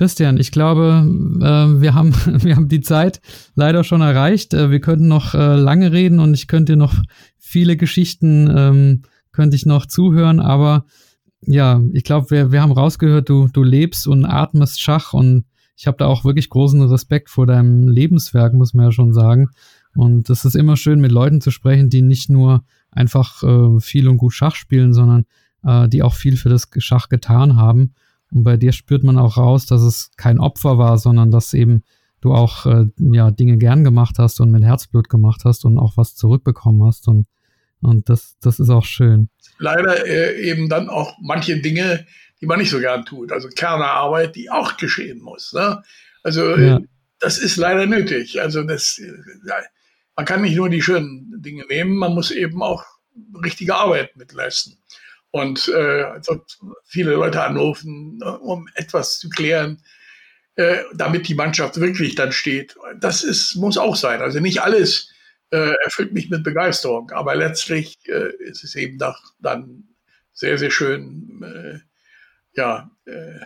Christian, ich glaube, äh, wir, haben, wir haben die Zeit leider schon erreicht. Äh, wir könnten noch äh, lange reden und ich könnte noch viele Geschichten, ähm, könnte ich noch zuhören, aber ja, ich glaube, wir, wir haben rausgehört, du, du lebst und atmest Schach und ich habe da auch wirklich großen Respekt vor deinem Lebenswerk, muss man ja schon sagen. Und es ist immer schön, mit Leuten zu sprechen, die nicht nur einfach äh, viel und gut Schach spielen, sondern äh, die auch viel für das Schach getan haben. Und bei dir spürt man auch raus, dass es kein Opfer war, sondern dass eben du auch äh, ja, Dinge gern gemacht hast und mit Herzblut gemacht hast und auch was zurückbekommen hast. Und, und das, das ist auch schön. Leider äh, eben dann auch manche Dinge, die man nicht so gern tut. Also Kernerarbeit, die auch geschehen muss. Ne? Also äh, ja. das ist leider nötig. Also das, äh, man kann nicht nur die schönen Dinge nehmen, man muss eben auch richtige Arbeit mitleisten und äh, also viele Leute anrufen, um etwas zu klären, äh, damit die Mannschaft wirklich dann steht. Das ist, muss auch sein. Also nicht alles äh, erfüllt mich mit Begeisterung, aber letztlich äh, ist es eben doch dann sehr, sehr schön, äh, ja, äh,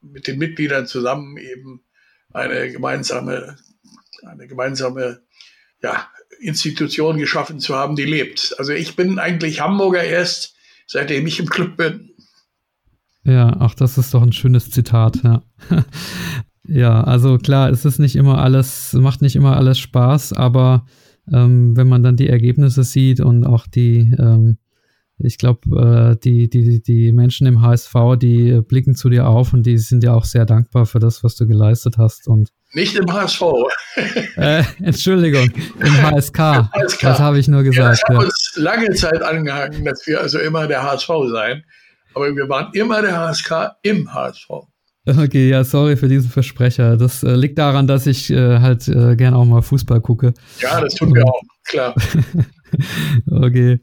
mit den Mitgliedern zusammen eben eine gemeinsame, eine gemeinsame ja, Institution geschaffen zu haben, die lebt. Also ich bin eigentlich Hamburger erst seitdem ich im Club bin. Ja, auch das ist doch ein schönes Zitat, ja. ja, also klar, es ist nicht immer alles, macht nicht immer alles Spaß, aber ähm, wenn man dann die Ergebnisse sieht und auch die, ähm, ich glaube, äh, die, die, die Menschen im HSV, die blicken zu dir auf und die sind ja auch sehr dankbar für das, was du geleistet hast. Und nicht im HSV. äh, Entschuldigung, im HSK. HSK. Das habe ich nur gesagt. Ja, das hat uns lange Zeit angehangen, dass wir also immer der HSV sein. Aber wir waren immer der HSK im HSV. Okay, ja, sorry für diesen Versprecher. Das äh, liegt daran, dass ich äh, halt äh, gern auch mal Fußball gucke. Ja, das tun wir auch, klar. okay.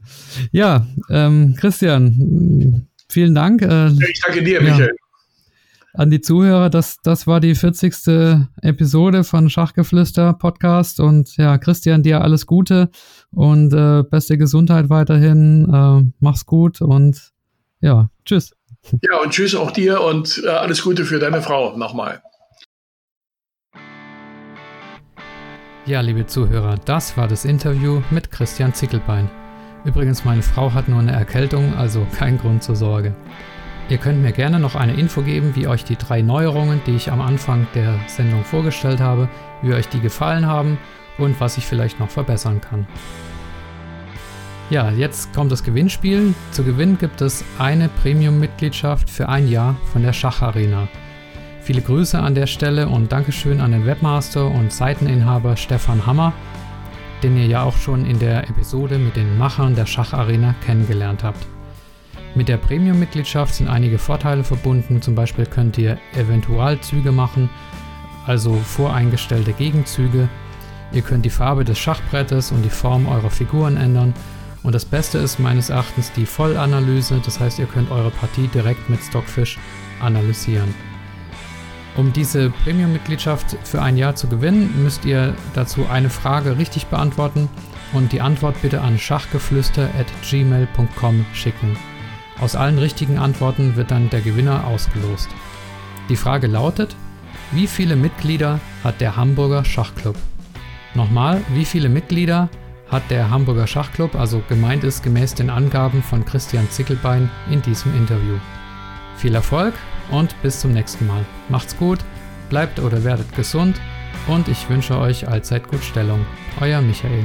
Ja, ähm, Christian, vielen Dank. Äh, ich danke dir, Michael. Ja an die Zuhörer. Das, das war die 40. Episode von Schachgeflüster Podcast. Und ja, Christian, dir alles Gute und äh, beste Gesundheit weiterhin. Äh, mach's gut und ja, tschüss. Ja, und tschüss auch dir und äh, alles Gute für deine Frau nochmal. Ja, liebe Zuhörer, das war das Interview mit Christian Zickelbein. Übrigens, meine Frau hat nur eine Erkältung, also kein Grund zur Sorge. Ihr könnt mir gerne noch eine Info geben, wie euch die drei Neuerungen, die ich am Anfang der Sendung vorgestellt habe, wie euch die gefallen haben und was ich vielleicht noch verbessern kann. Ja, jetzt kommt das Gewinnspiel. Zu gewinnen gibt es eine Premium-Mitgliedschaft für ein Jahr von der Schacharena. Viele Grüße an der Stelle und Dankeschön an den Webmaster und Seiteninhaber Stefan Hammer, den ihr ja auch schon in der Episode mit den Machern der Schacharena kennengelernt habt. Mit der Premium-Mitgliedschaft sind einige Vorteile verbunden, zum Beispiel könnt ihr Eventualzüge machen, also voreingestellte Gegenzüge. Ihr könnt die Farbe des Schachbrettes und die Form eurer Figuren ändern und das Beste ist meines Erachtens die Vollanalyse, das heißt ihr könnt eure Partie direkt mit Stockfish analysieren. Um diese Premium-Mitgliedschaft für ein Jahr zu gewinnen, müsst ihr dazu eine Frage richtig beantworten und die Antwort bitte an schachgeflüster.gmail.com schicken. Aus allen richtigen Antworten wird dann der Gewinner ausgelost. Die Frage lautet, wie viele Mitglieder hat der Hamburger Schachclub? Nochmal, wie viele Mitglieder hat der Hamburger Schachclub, also gemeint ist gemäß den Angaben von Christian Zickelbein in diesem Interview. Viel Erfolg und bis zum nächsten Mal. Macht's gut, bleibt oder werdet gesund und ich wünsche euch allzeit gut Stellung. Euer Michael.